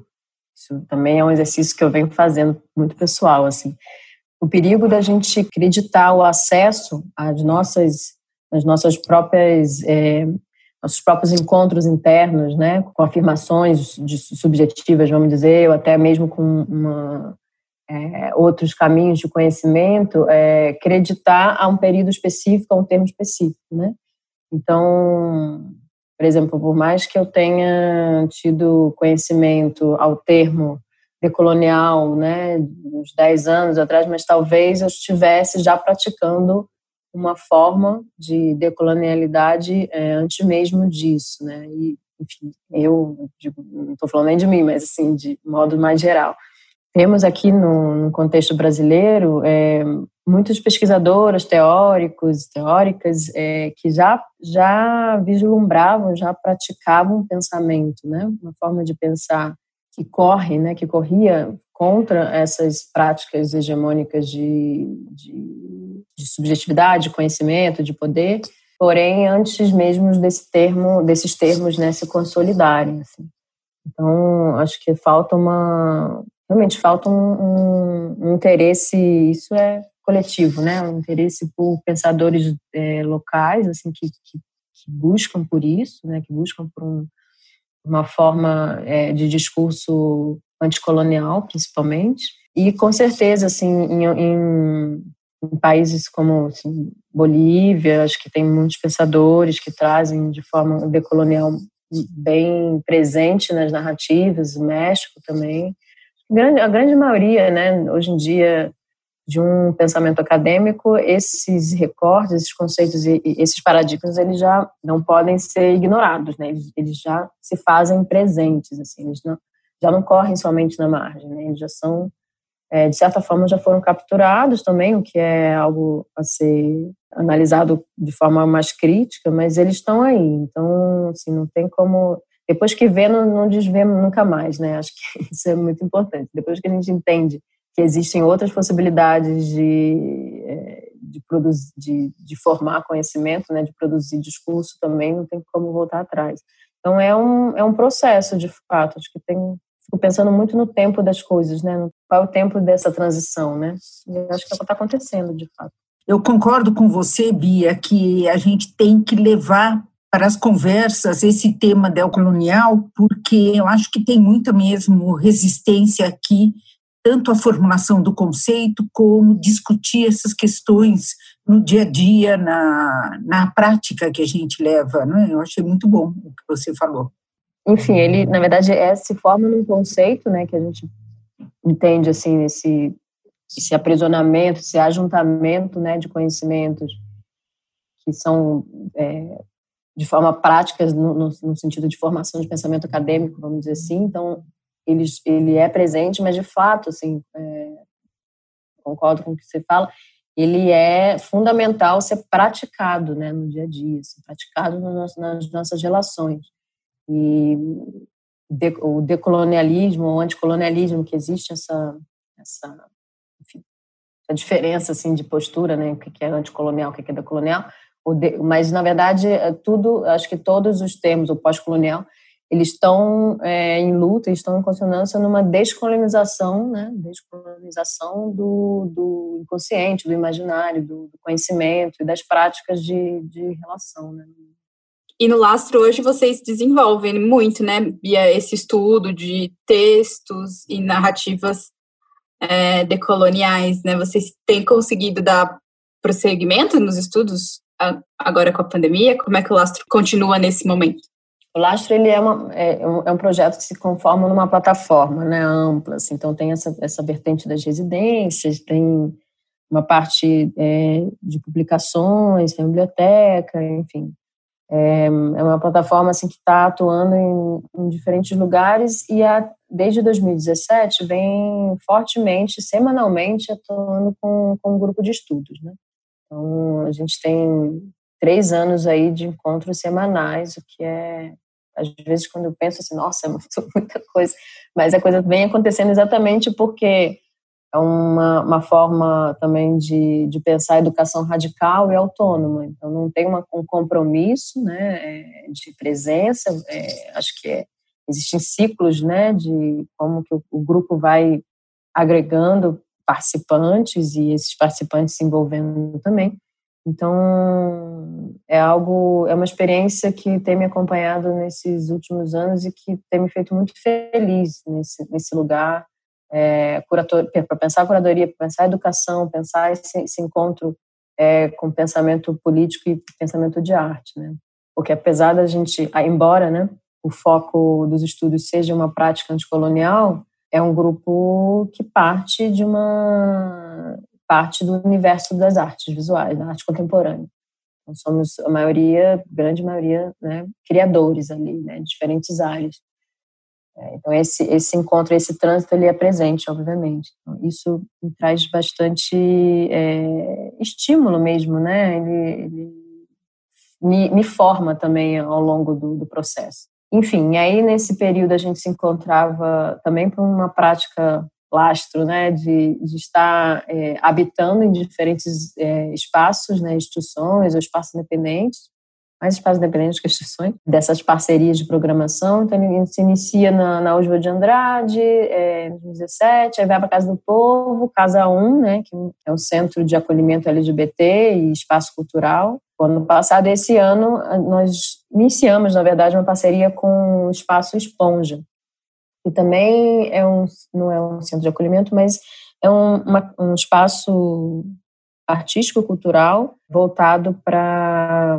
Isso também é um exercício que eu venho fazendo muito pessoal. assim O perigo da gente acreditar o acesso às nossas, às nossas próprias. É, nossos próprios encontros internos, né, com afirmações de subjetivas, vamos dizer, ou até mesmo com uma é, outros caminhos de conhecimento, é, acreditar a um período específico, a um termo específico, né? Então, por exemplo, por mais que eu tenha tido conhecimento ao termo decolonial, né, uns 10 anos atrás, mas talvez eu estivesse já praticando uma forma de decolonialidade é, antes mesmo disso, né? E, enfim, eu digo, não estou falando nem de mim, mas assim, de modo mais geral. Temos aqui no, no contexto brasileiro é, muitos pesquisadores, teóricos, teóricas é, que já, já vislumbravam, já praticavam um pensamento, né? uma forma de pensar que corre, né? que corria contra essas práticas hegemônicas de, de, de subjetividade, de conhecimento, de poder, porém antes mesmo desse termo, desses termos né, se consolidarem. Assim. Então, acho que falta uma, realmente falta um, um, um, interesse, isso é coletivo, né? Um interesse por pensadores é, locais, assim, que, que, que, buscam por isso, né? Que buscam por um, uma forma é, de discurso anticolonial, principalmente. E com certeza, assim, em, em, em países como assim, Bolívia, acho que tem muitos pensadores que trazem de forma decolonial bem presente nas narrativas, México também a grande maioria, né, hoje em dia, de um pensamento acadêmico, esses recortes, esses conceitos e esses paradigmas, eles já não podem ser ignorados, né? Eles, eles já se fazem presentes, assim, eles não, já não correm somente na margem, né? Eles já são, é, de certa forma, já foram capturados também, o que é algo a ser analisado de forma mais crítica, mas eles estão aí, então, assim, não tem como depois que vê, não, não desvê nunca mais, né? Acho que isso é muito importante. Depois que a gente entende que existem outras possibilidades de, é, de, produzir, de, de formar conhecimento, né? De produzir discurso também, não tem como voltar atrás. Então é um, é um processo, de fato. Acho que tem. Fico pensando muito no tempo das coisas, né? Qual é o tempo dessa transição, né? E acho que é está acontecendo, de fato. Eu concordo com você, Bia, que a gente tem que levar para as conversas esse tema colonial, porque eu acho que tem muita mesmo resistência aqui, tanto a formulação do conceito, como discutir essas questões no dia a dia, na, na prática que a gente leva. Né? Eu achei muito bom o que você falou. Enfim, ele, na verdade, é, se forma num conceito né, que a gente entende assim, esse esse aprisionamento, esse ajuntamento né, de conhecimentos que são é, de forma prática, no, no, no, sentido de formação de pensamento acadêmico, vamos dizer assim. Então, ele, ele é presente, mas de fato, assim, é, concordo com o que você fala, ele é fundamental ser praticado né, no dia a dia, ser praticado no nosso, nas nossas relações. E de, o decolonialismo, o anticolonialismo, que existe essa, essa a diferença assim de postura, né, o que é anticolonial, o que é decolonial, mas na verdade é tudo, acho que todos os termos, o pós-colonial, eles estão é, em luta, estão em consonância numa descolonização, né, descolonização do, do inconsciente, do imaginário, do, do conhecimento e das práticas de, de relação, né. E no Lastro hoje vocês desenvolvem muito, né, Bia, esse estudo de textos e narrativas é, decoloniais, né? Vocês têm conseguido dar prosseguimento nos estudos agora com a pandemia? Como é que o Lastro continua nesse momento? O Lastro ele é, uma, é, um, é um projeto que se conforma numa plataforma né, ampla. Assim, então, tem essa, essa vertente das residências, tem uma parte é, de publicações, tem biblioteca, enfim. É, é uma plataforma assim, que está atuando em, em, diferentes lugares e a, desde 2017 vem fortemente, semanalmente, atuando com, com um grupo de estudos. Né? Então, a gente tem três anos aí de encontros semanais, o que é, às vezes, quando eu penso assim, nossa, é muito, muita coisa, mas a coisa vem acontecendo exatamente porque é uma, uma forma também de, de pensar a educação radical e autônoma. Então, não tem uma, um compromisso né, é, de presença, é, acho que é, existem ciclos né, de como que o, o, grupo vai agregando participantes e esses participantes se envolvendo também. Então, é algo, é uma experiência que tem me acompanhado nesses últimos anos e que tem me feito muito feliz nesse, nesse lugar é, para pensar a curadoria, para pensar a educação, pensar esse, esse encontro é, com pensamento político e pensamento de arte, né? Porque apesar da gente, embora, né, o foco dos estudos seja uma prática anticolonial, é um grupo que parte de uma parte do universo das artes visuais, da arte contemporânea. Então, somos a maioria, grande maioria, né, criadores ali, né, diferentes áreas. É, então, esse, esse encontro, esse trânsito, ele é presente, obviamente. Então, isso me traz bastante é, estímulo mesmo, né? Ele, ele me, me, forma também ao longo do, do processo. Enfim, aí nesse período a gente se encontrava também para uma prática lastro, né, de, de estar é, habitando em diferentes é, espaços, né, instituições ou espaços independentes, mais espaços independentes que instituições, dessas parcerias de programação. Então, ele se inicia na, na de Andrade, é, em 2017, aí vai para a Casa do Povo, Casa 1, né, que é um centro de acolhimento LGBT e espaço cultural. O ano passado, esse ano, nós iniciamos, na verdade, uma parceria com o Espaço Esponja, que também é um, não é um centro de acolhimento, mas é um, uma, um espaço artístico-cultural voltado para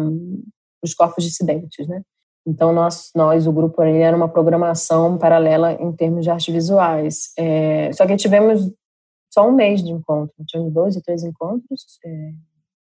os corpos dissidentes, né? Então, nós, nós o grupo ali, era uma programação paralela em termos de artes visuais. É, só que tivemos só um mês de encontro, tivemos dois ou três encontros é,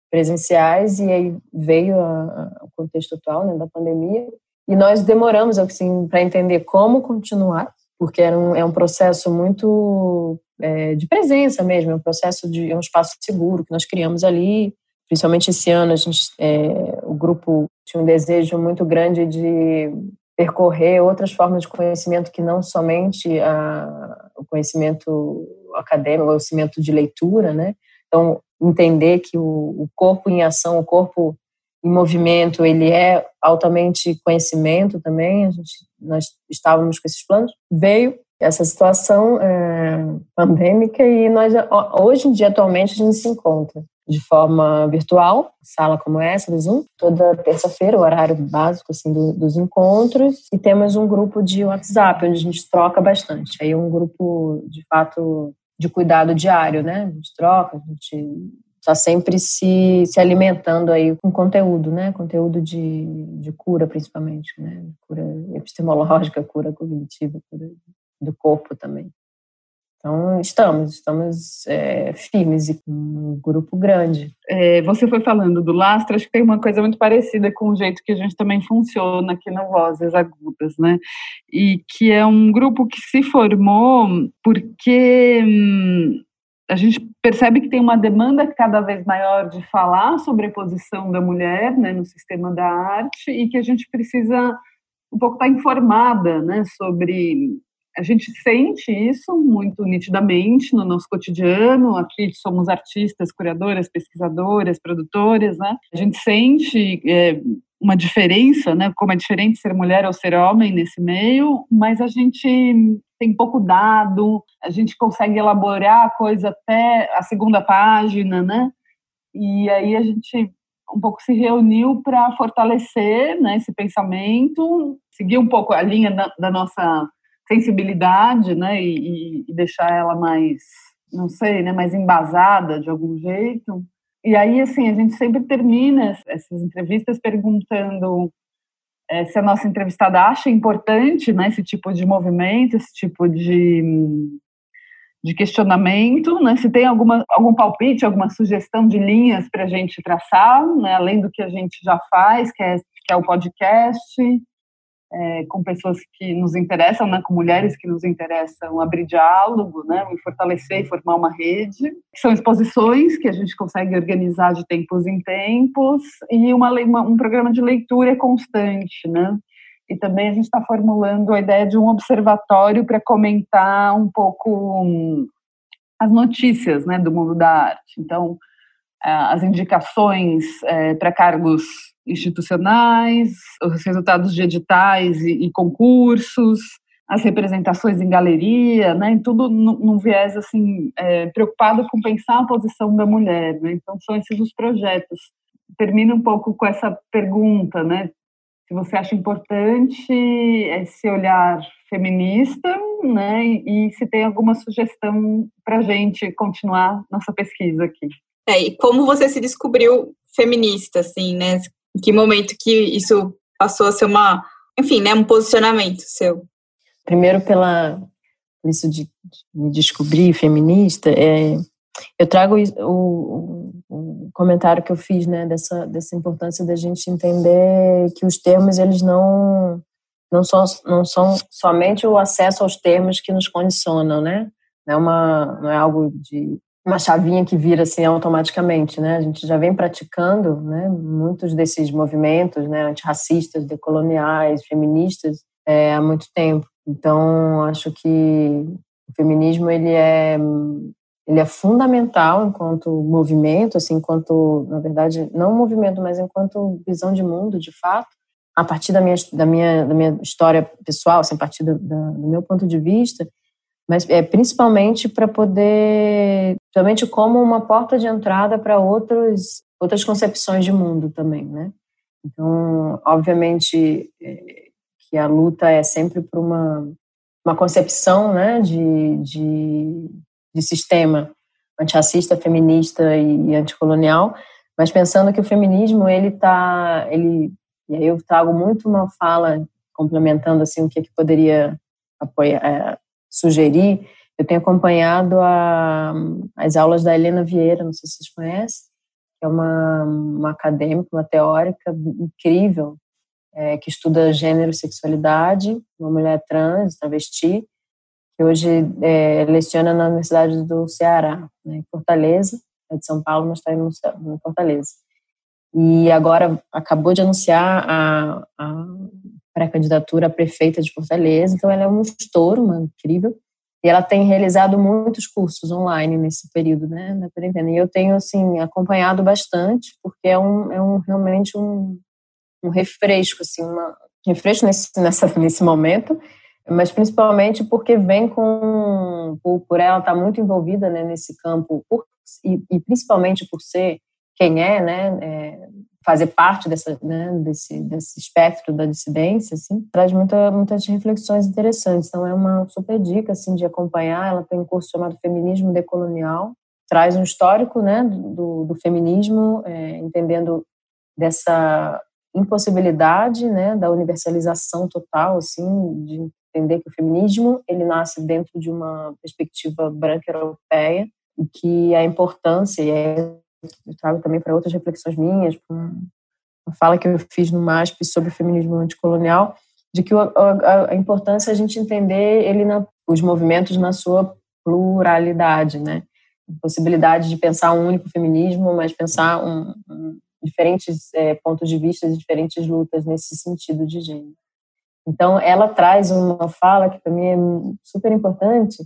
presenciais, e aí veio o contexto atual né, da pandemia, e nós demoramos assim, para entender como continuar, porque era um, é um processo muito é, de presença mesmo, é um processo de é um espaço seguro que nós criamos ali, principalmente esse ano, a gente, é, o grupo tinha um desejo muito grande de percorrer outras formas de conhecimento que não somente a, o conhecimento acadêmico, o conhecimento de leitura, né? Então, entender que o, o corpo em ação, o corpo em movimento, ele é altamente conhecimento também. A gente, nós estávamos com esses planos. Veio essa situação é, pandêmica e nós hoje em dia atualmente a gente se encontra de forma virtual, sala como essa do Zoom, toda terça-feira, o horário básico assim do, dos encontros, e temos um grupo de WhatsApp onde a gente troca bastante. Aí é um grupo de fato de cuidado diário, né? A gente troca, a gente está sempre se, se alimentando aí com conteúdo, né? Conteúdo de, de cura, principalmente, né? Cura epistemológica, cura cognitiva, cura do corpo também. Então, estamos, estamos é, firmes e com um grupo grande. É, você foi falando do lastro, acho que tem uma coisa muito parecida com o jeito que a gente também funciona aqui no Vozes Agudas, né? E que é um grupo que se formou porque hum, a gente percebe que tem uma demanda cada vez maior de falar sobre a posição da mulher né, no sistema da arte e que a gente precisa um pouco estar informada né, sobre a gente sente isso muito nitidamente no nosso cotidiano. Aqui somos artistas, curadoras, pesquisadoras, produtoras, né? A gente sente é, uma diferença, né? Como é diferente ser mulher ou ser homem nesse meio, mas a gente tem pouco dado, a gente consegue elaborar a coisa até a segunda página, né? E aí a gente um pouco se reuniu para fortalecer né, esse pensamento, seguir um pouco a linha da, da nossa sensibilidade, né, e, e, deixar ela mais, não sei, né, mais embasada de algum jeito. E aí, assim, a gente sempre termina essas entrevistas perguntando é, se a nossa entrevistada acha importante, né, esse tipo de movimento, esse tipo de, de questionamento, né, se tem alguma, algum palpite, alguma sugestão de linhas para a gente traçar, né, além do que a gente já faz, que é, que é o podcast, é, com pessoas que nos interessam, né, com mulheres que nos interessam, abrir diálogo, né, fortalecer e formar uma rede. São exposições que a gente consegue organizar de tempos em tempos e uma, uma um programa de leitura constante, né. E também a gente está formulando a ideia de um observatório para comentar um pouco hum, as notícias, né, do mundo da arte. Então, as indicações é, para cargos institucionais, os resultados de editais e, e concursos, as representações em galeria, né, tudo num viés assim é, preocupado com pensar a posição da mulher, né? Então são esses os projetos. Termina um pouco com essa pergunta, né? Se você acha importante esse olhar feminista, né? E se tem alguma sugestão para gente continuar nossa pesquisa aqui. É, e como você se descobriu feminista, assim, né? Em que momento que isso passou a ser uma, enfim, né, um posicionamento seu? Primeiro pela isso de, me descobrir feminista, é, eu trago o, o, o, comentário que eu fiz, né, dessa, dessa importância da gente entender que os termos eles não não são, não são somente o acesso aos termos que nos condicionam, né? Não é, uma, não é algo de uma chavinha que vira assim automaticamente, né? A gente já vem praticando, né, muitos desses movimentos, né, antirracistas, decoloniais, feministas, é, há muito tempo. Então, acho que o feminismo ele é ele é fundamental enquanto movimento, assim, enquanto, na verdade, não movimento, mas enquanto visão de mundo, de fato, a partir da minha da minha da minha história pessoal, assim, a partir do, do meu ponto de vista, mas é principalmente para poder, realmente como uma porta de entrada para outros outras concepções de mundo também, né? Então, obviamente é, que a luta é sempre por uma uma concepção, né, de, de, de sistema antirracista, feminista e anticolonial, mas pensando que o feminismo ele tá, ele e aí eu trago muito uma fala complementando assim o que, é que poderia apoiar, é, sugerir, eu tenho acompanhado a, as aulas da Helena Vieira, não sei se vocês conhecem, que é uma, uma acadêmica, uma teórica incrível, é, que estuda gênero e sexualidade, uma mulher trans, travesti, que hoje é, leciona na Universidade do Ceará, né, em Fortaleza, é de São Paulo, mas está em Fortaleza. E agora acabou de anunciar a, a pré-candidatura a prefeita de Fortaleza, então ela é um estouro, uma incrível. E ela tem realizado muitos cursos online nesse período, né, da quarentena. E eu tenho, assim, acompanhado bastante, porque é, um, é um realmente um, um refresco, assim, uma, refresco nesse, nessa, nesse momento, mas principalmente porque vem com, por, por ela estar muito envolvida né, nesse campo, por, e, e, principalmente por ser quem é, né, é, fazer parte dessa, né, desse, desse espectro da dissidência, assim, traz muita, muitas reflexões interessantes. Então, é uma super dica, assim, de acompanhar. Ela tem um curso chamado Feminismo Decolonial, traz um histórico, né, do, do feminismo, é, entendendo dessa impossibilidade, né, da universalização total, assim, de entender que o feminismo, ele nasce dentro de uma perspectiva branca europeia, e que a importância, e é trago também para outras reflexões minhas, uma fala que eu fiz no MASP sobre o feminismo anticolonial, de que a, importância é a gente entender ele na, os movimentos na sua pluralidade, né? Possibilidade de pensar um único feminismo, mas pensar um, um, diferentes é, pontos de vista, diferentes lutas nesse sentido de gênero. Então, ela traz uma fala que para mim é super importante,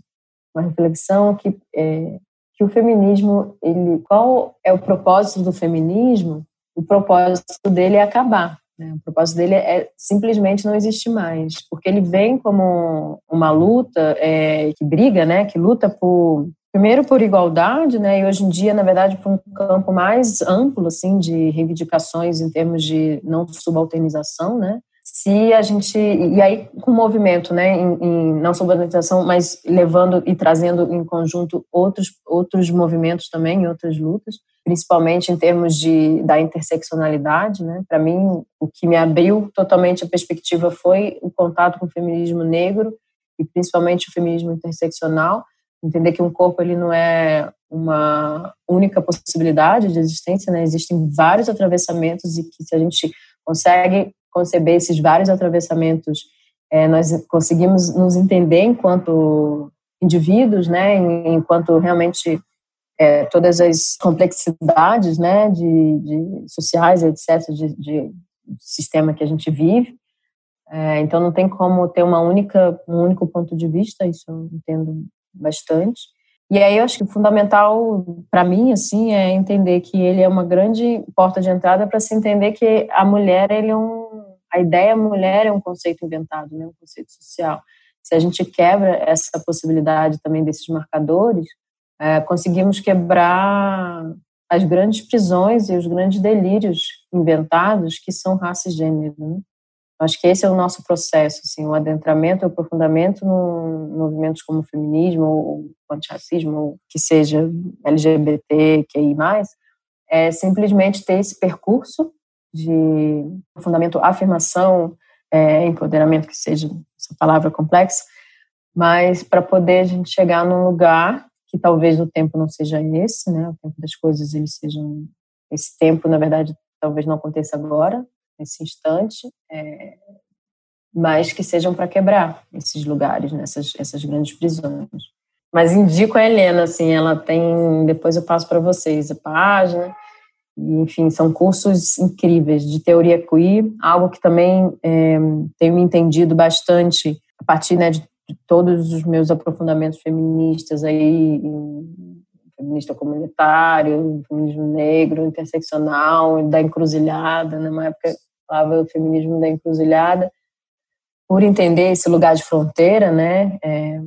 uma reflexão que é, que o feminismo, ele, qual é o propósito do feminismo? O propósito dele é acabar. Né? O propósito dele é simplesmente não existir mais, porque ele vem como uma luta é, que briga, né? Que luta por primeiro por igualdade, né? E hoje em dia, na verdade, por um campo mais amplo, assim, de reivindicações em termos de não subalternização, né? Se a gente e aí com o movimento, né, em, em não subordinação, mas levando e trazendo em conjunto outros outros movimentos também, outras lutas, principalmente em termos de da interseccionalidade, né? Para mim, o que me abriu totalmente a perspectiva foi o contato com o feminismo negro e principalmente o feminismo interseccional, entender que um corpo ele não é uma única possibilidade de existência, né? Existem vários atravessamentos e que se a gente consegue conceber esses vários atravessamentos, é, nós conseguimos nos entender enquanto indivíduos, né, enquanto realmente é, todas as complexidades, né, de, de sociais, etc, de, de, sistema que a gente vive. É, então não tem como ter uma única um único ponto de vista, isso eu entendo bastante. E aí eu acho que o fundamental para mim assim é entender que ele é uma grande porta de entrada para se entender que a mulher ele é um a ideia mulher é um conceito inventado, né, um conceito social. Se a gente quebra essa possibilidade também desses marcadores, é, conseguimos quebrar as grandes prisões e os grandes delírios inventados que são raça e gênero. Né? Acho que esse é o nosso processo, assim, o adentramento, o aprofundamento no movimentos como o feminismo, o antirracismo, ou que seja LGBT, QI+, é simplesmente ter esse percurso de fundamento afirmação, é, empoderamento, que seja essa palavra complexa, mas para poder a gente chegar num lugar que talvez o tempo não seja esse, né? O tempo das coisas eles sejam esse tempo, na verdade, talvez não aconteça agora, nesse instante, é, mas que sejam para quebrar esses lugares, nessas né? essas grandes prisões. Mas indico a Helena, assim, ela tem, depois eu passo para vocês a página, enfim, são cursos incríveis de teoria queer, algo que também é, tenho entendido bastante a partir né, de, todos os meus aprofundamentos feministas aí, feminista comunitário, feminismo negro, interseccional, da encruzilhada, né, na época falava o feminismo da encruzilhada, por entender esse lugar de fronteira, né, é,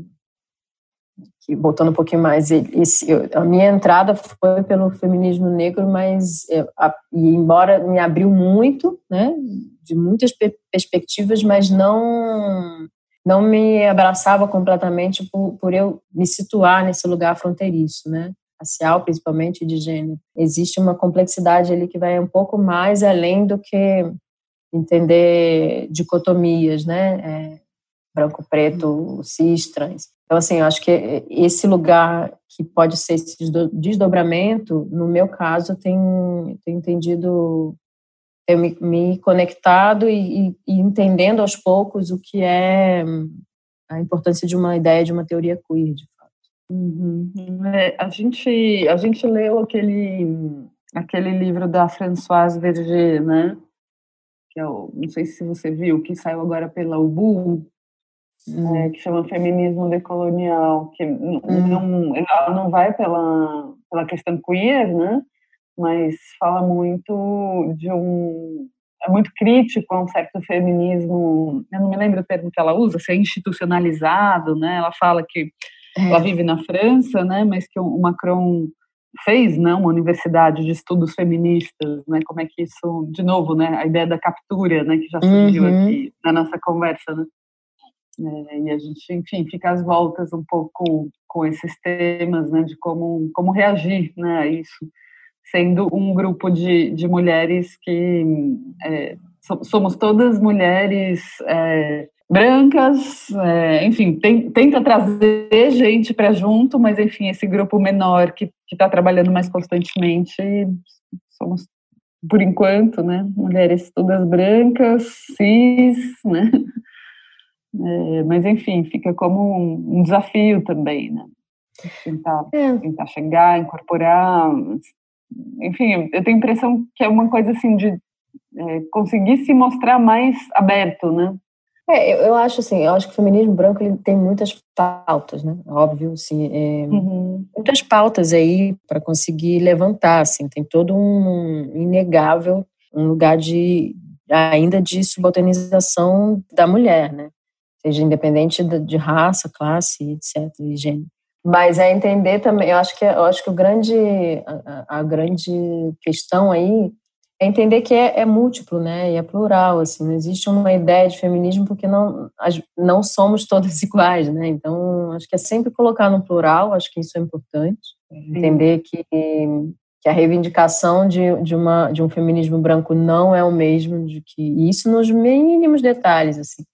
que voltando um pouquinho mais, esse, a minha entrada foi pelo feminismo negro, mas a, e embora me abriu muito, né, de muitas perspectivas, mas não não me abraçava completamente por, por eu me situar nesse lugar fronteiriço, né, racial principalmente de gênero. Existe uma complexidade ali que vai um pouco mais além do que entender dicotomias, né, é, branco, preto, cis, trans. Então, assim, eu acho que esse lugar que pode ser esse desdobramento, no meu caso, tem, tem entendido, tenho me, me conectado e, e, entendendo aos poucos o que é a importância de uma ideia, de uma teoria queer, de fato. Uhum. É, a, gente, a gente leu aquele, aquele livro da Françoise Verger, né? Que é o, não sei se você viu, que saiu agora pela UBU, hum. é, que chama Feminismo Decolonial, que hum. não, não vai pela, pela questão queer, né? Mas fala muito de um é muito crítico a um certo feminismo, eu não me lembro o termo que ela usa, se é institucionalizado, né? Ela fala que é. ela vive na França, né? Mas que o Macron fez, né? Uma universidade de estudos feministas, né? Como é que isso, de novo, né? A ideia da captura, né? Que já surgiu uhum. aqui na nossa conversa, né? É, e a gente, enfim, fica às voltas um pouco com esses temas, né? De como como reagir, né? A isso sendo um grupo de, de mulheres que é, somos todas mulheres é, brancas, é, enfim, tem, tenta trazer gente para junto, mas enfim, esse grupo menor que está trabalhando mais constantemente, somos, por enquanto, né, mulheres todas brancas, cis, né, é, mas enfim, fica como um, um desafio também, né, tentar, é. tentar chegar, incorporar enfim, eu tenho a impressão que é uma coisa assim de é, conseguir se mostrar mais aberto, né? É, eu, eu, acho assim, eu acho que o feminismo branco ele tem muitas pautas, né? Óbvio, assim, é, uhum. muitas pautas aí para conseguir levantar, assim, tem todo um inegável um lugar de ainda de subalternização da mulher, né? Seja independente de, de raça, classe, etc, e gênero. Mas é entender também, eu acho que, eu acho que o grande, a, a grande questão aí é entender que é, é, múltiplo, né, e é plural, assim, não existe uma ideia de feminismo porque não, não somos todas iguais, né, então acho que é sempre colocar no plural, acho que isso é importante, entender que, que a reivindicação de, de, uma, de um feminismo branco não é o mesmo, de que isso nos mínimos detalhes, assim,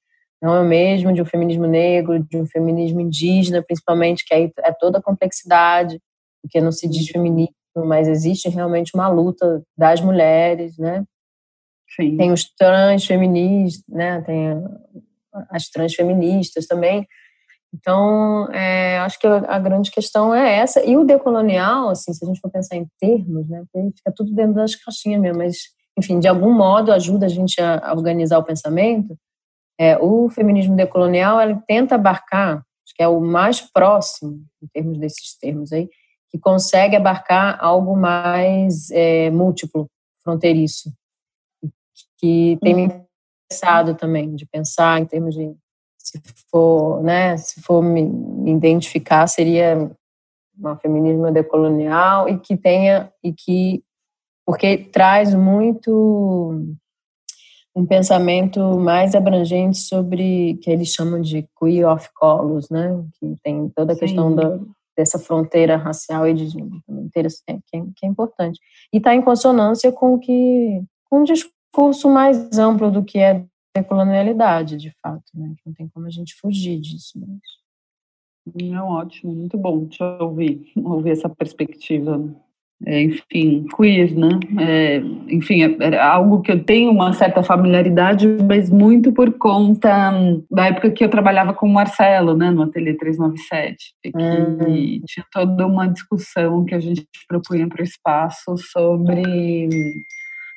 não é o mesmo de um feminismo negro, de um feminismo indígena, principalmente, que aí é toda a complexidade, porque não se diz feminismo, mas existe realmente uma luta das mulheres, né? Sim. Tem os transfeministas, né? Tem as transfeministas também. Então, é, acho que a grande questão é essa. E o decolonial, assim, se a gente for pensar em termos, né? Fica tudo dentro das caixinhas mesmo, mas, enfim, de algum modo ajuda a gente a organizar o pensamento é, o feminismo decolonial ele tenta abarcar, acho que é o mais próximo, em termos desses termos aí, que consegue abarcar algo mais é, múltiplo, fronteiriço, que tem me uhum. interessado também, de pensar em termos de, se for, né, se for me identificar, seria um feminismo decolonial e que tenha, e que, porque traz muito um pensamento mais abrangente sobre que eles chamam de queer of colors, né? Que tem toda a Sim. questão da, dessa fronteira racial e de é, que, é, que é importante e está em consonância com que com um discurso mais amplo do que é decolonialidade, de fato, né? Não tem como a gente fugir disso. Mas... É ótimo, muito bom te ouvir, ouvir essa perspectiva é, enfim, quiz, né? É, enfim, é, é, algo que eu tenho uma certa familiaridade, mas muito por conta da época que eu trabalhava com o Marcelo, né, no Ateliê 397, que uhum. tinha toda uma discussão que a gente propunha para o espaço sobre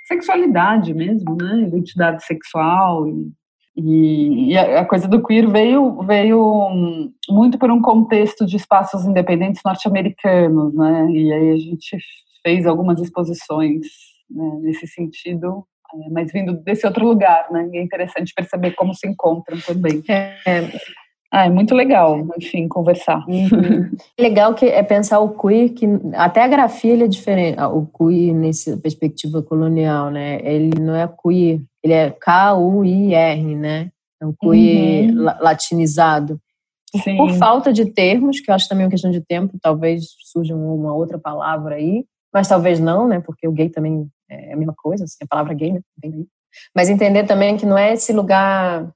sexualidade mesmo, né, identidade sexual e e, e a, a, coisa do queer veio, veio muito por um contexto de espaços independentes norte-americanos, né? E aí a gente fez algumas exposições né, nesse sentido, é, mas vindo desse outro lugar, né? E é interessante perceber como se encontram também. É, ah, é muito legal, enfim, conversar. Uhum. legal que é pensar o queer, que até a grafia é diferente, o queer nessa perspectiva colonial, né? Ele não é queer ele é K-U-I-R, né? É um queer uhum. latinizado. Sim. Por falta de termos, que eu acho também uma questão de tempo, talvez surja uma outra palavra aí, mas talvez não, né? Porque o gay também é a mesma coisa, assim, a palavra gay, né? Mas entender também que não é esse lugar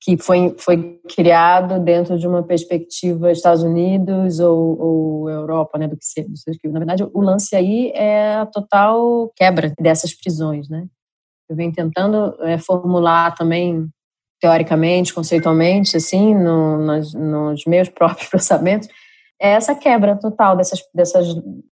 que foi, foi criado dentro de uma perspectiva Estados Unidos ou, ou Europa, né, do que ser, na verdade o lance aí é a total quebra dessas prisões, né? eu venho tentando é, formular também teoricamente, conceitualmente, assim, no, nos, nos, meus próprios pensamentos, é essa quebra total dessas, dessas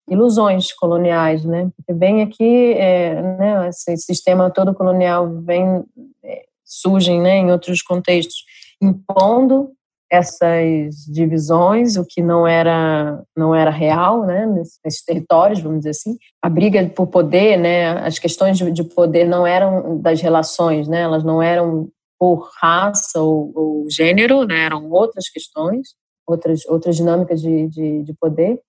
ilusões coloniais, né? Porque vem aqui, é, né, esse sistema todo colonial vem, é, surgem, né, em outros contextos, impondo essas divisões, o que não era não era real, né, nesses territórios, vamos dizer assim. A briga por poder, né, as questões de, poder não eram das relações, né, elas não eram por raça ou, ou gênero, né, eram outras questões, outras outras dinâmicas de, de, de poder.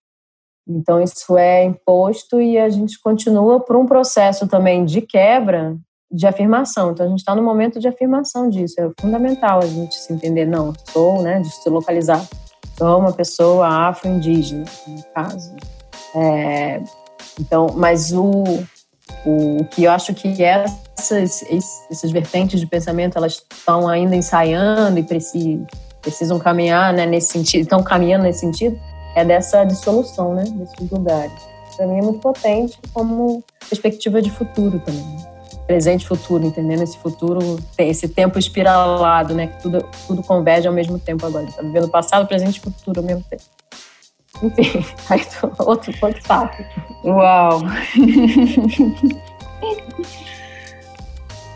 Então isso é imposto e a gente continua por um processo também de quebra de afirmação. Então a gente está no momento de afirmação disso. É fundamental a gente se entender, não, sou, né, de se localizar. Sou uma pessoa afro-indígena, no caso. É, então, mas o, o que eu acho que essas, essas vertentes de pensamento elas estão ainda ensaiando e precisam, precisam caminhar né, nesse sentido, estão caminhando nesse sentido, é dessa dissolução né, desses lugares. Para mim é muito potente como perspectiva de futuro também presente e futuro, entendendo esse futuro, tem esse tempo espiralado, né? Que tudo, tudo converge ao mesmo tempo agora. Está vivendo passado, presente e futuro ao mesmo tempo. Enfim, aí outro, outro papo. Uau!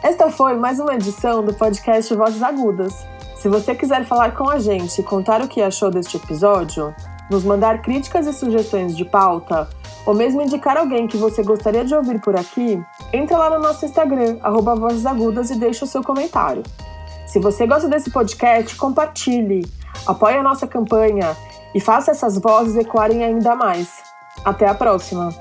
Esta foi mais uma edição do podcast Vozes Agudas. Se você quiser falar com a gente e contar o que achou deste episódio, nos mandar críticas e sugestões de pauta, ou mesmo indicar alguém que você gostaria de ouvir por aqui, entre lá no nosso Instagram, arroba Vozes Agudas, e deixe o seu comentário. Se você gosta desse podcast, compartilhe, apoie a nossa campanha e faça essas vozes ecoarem ainda mais. Até a próxima!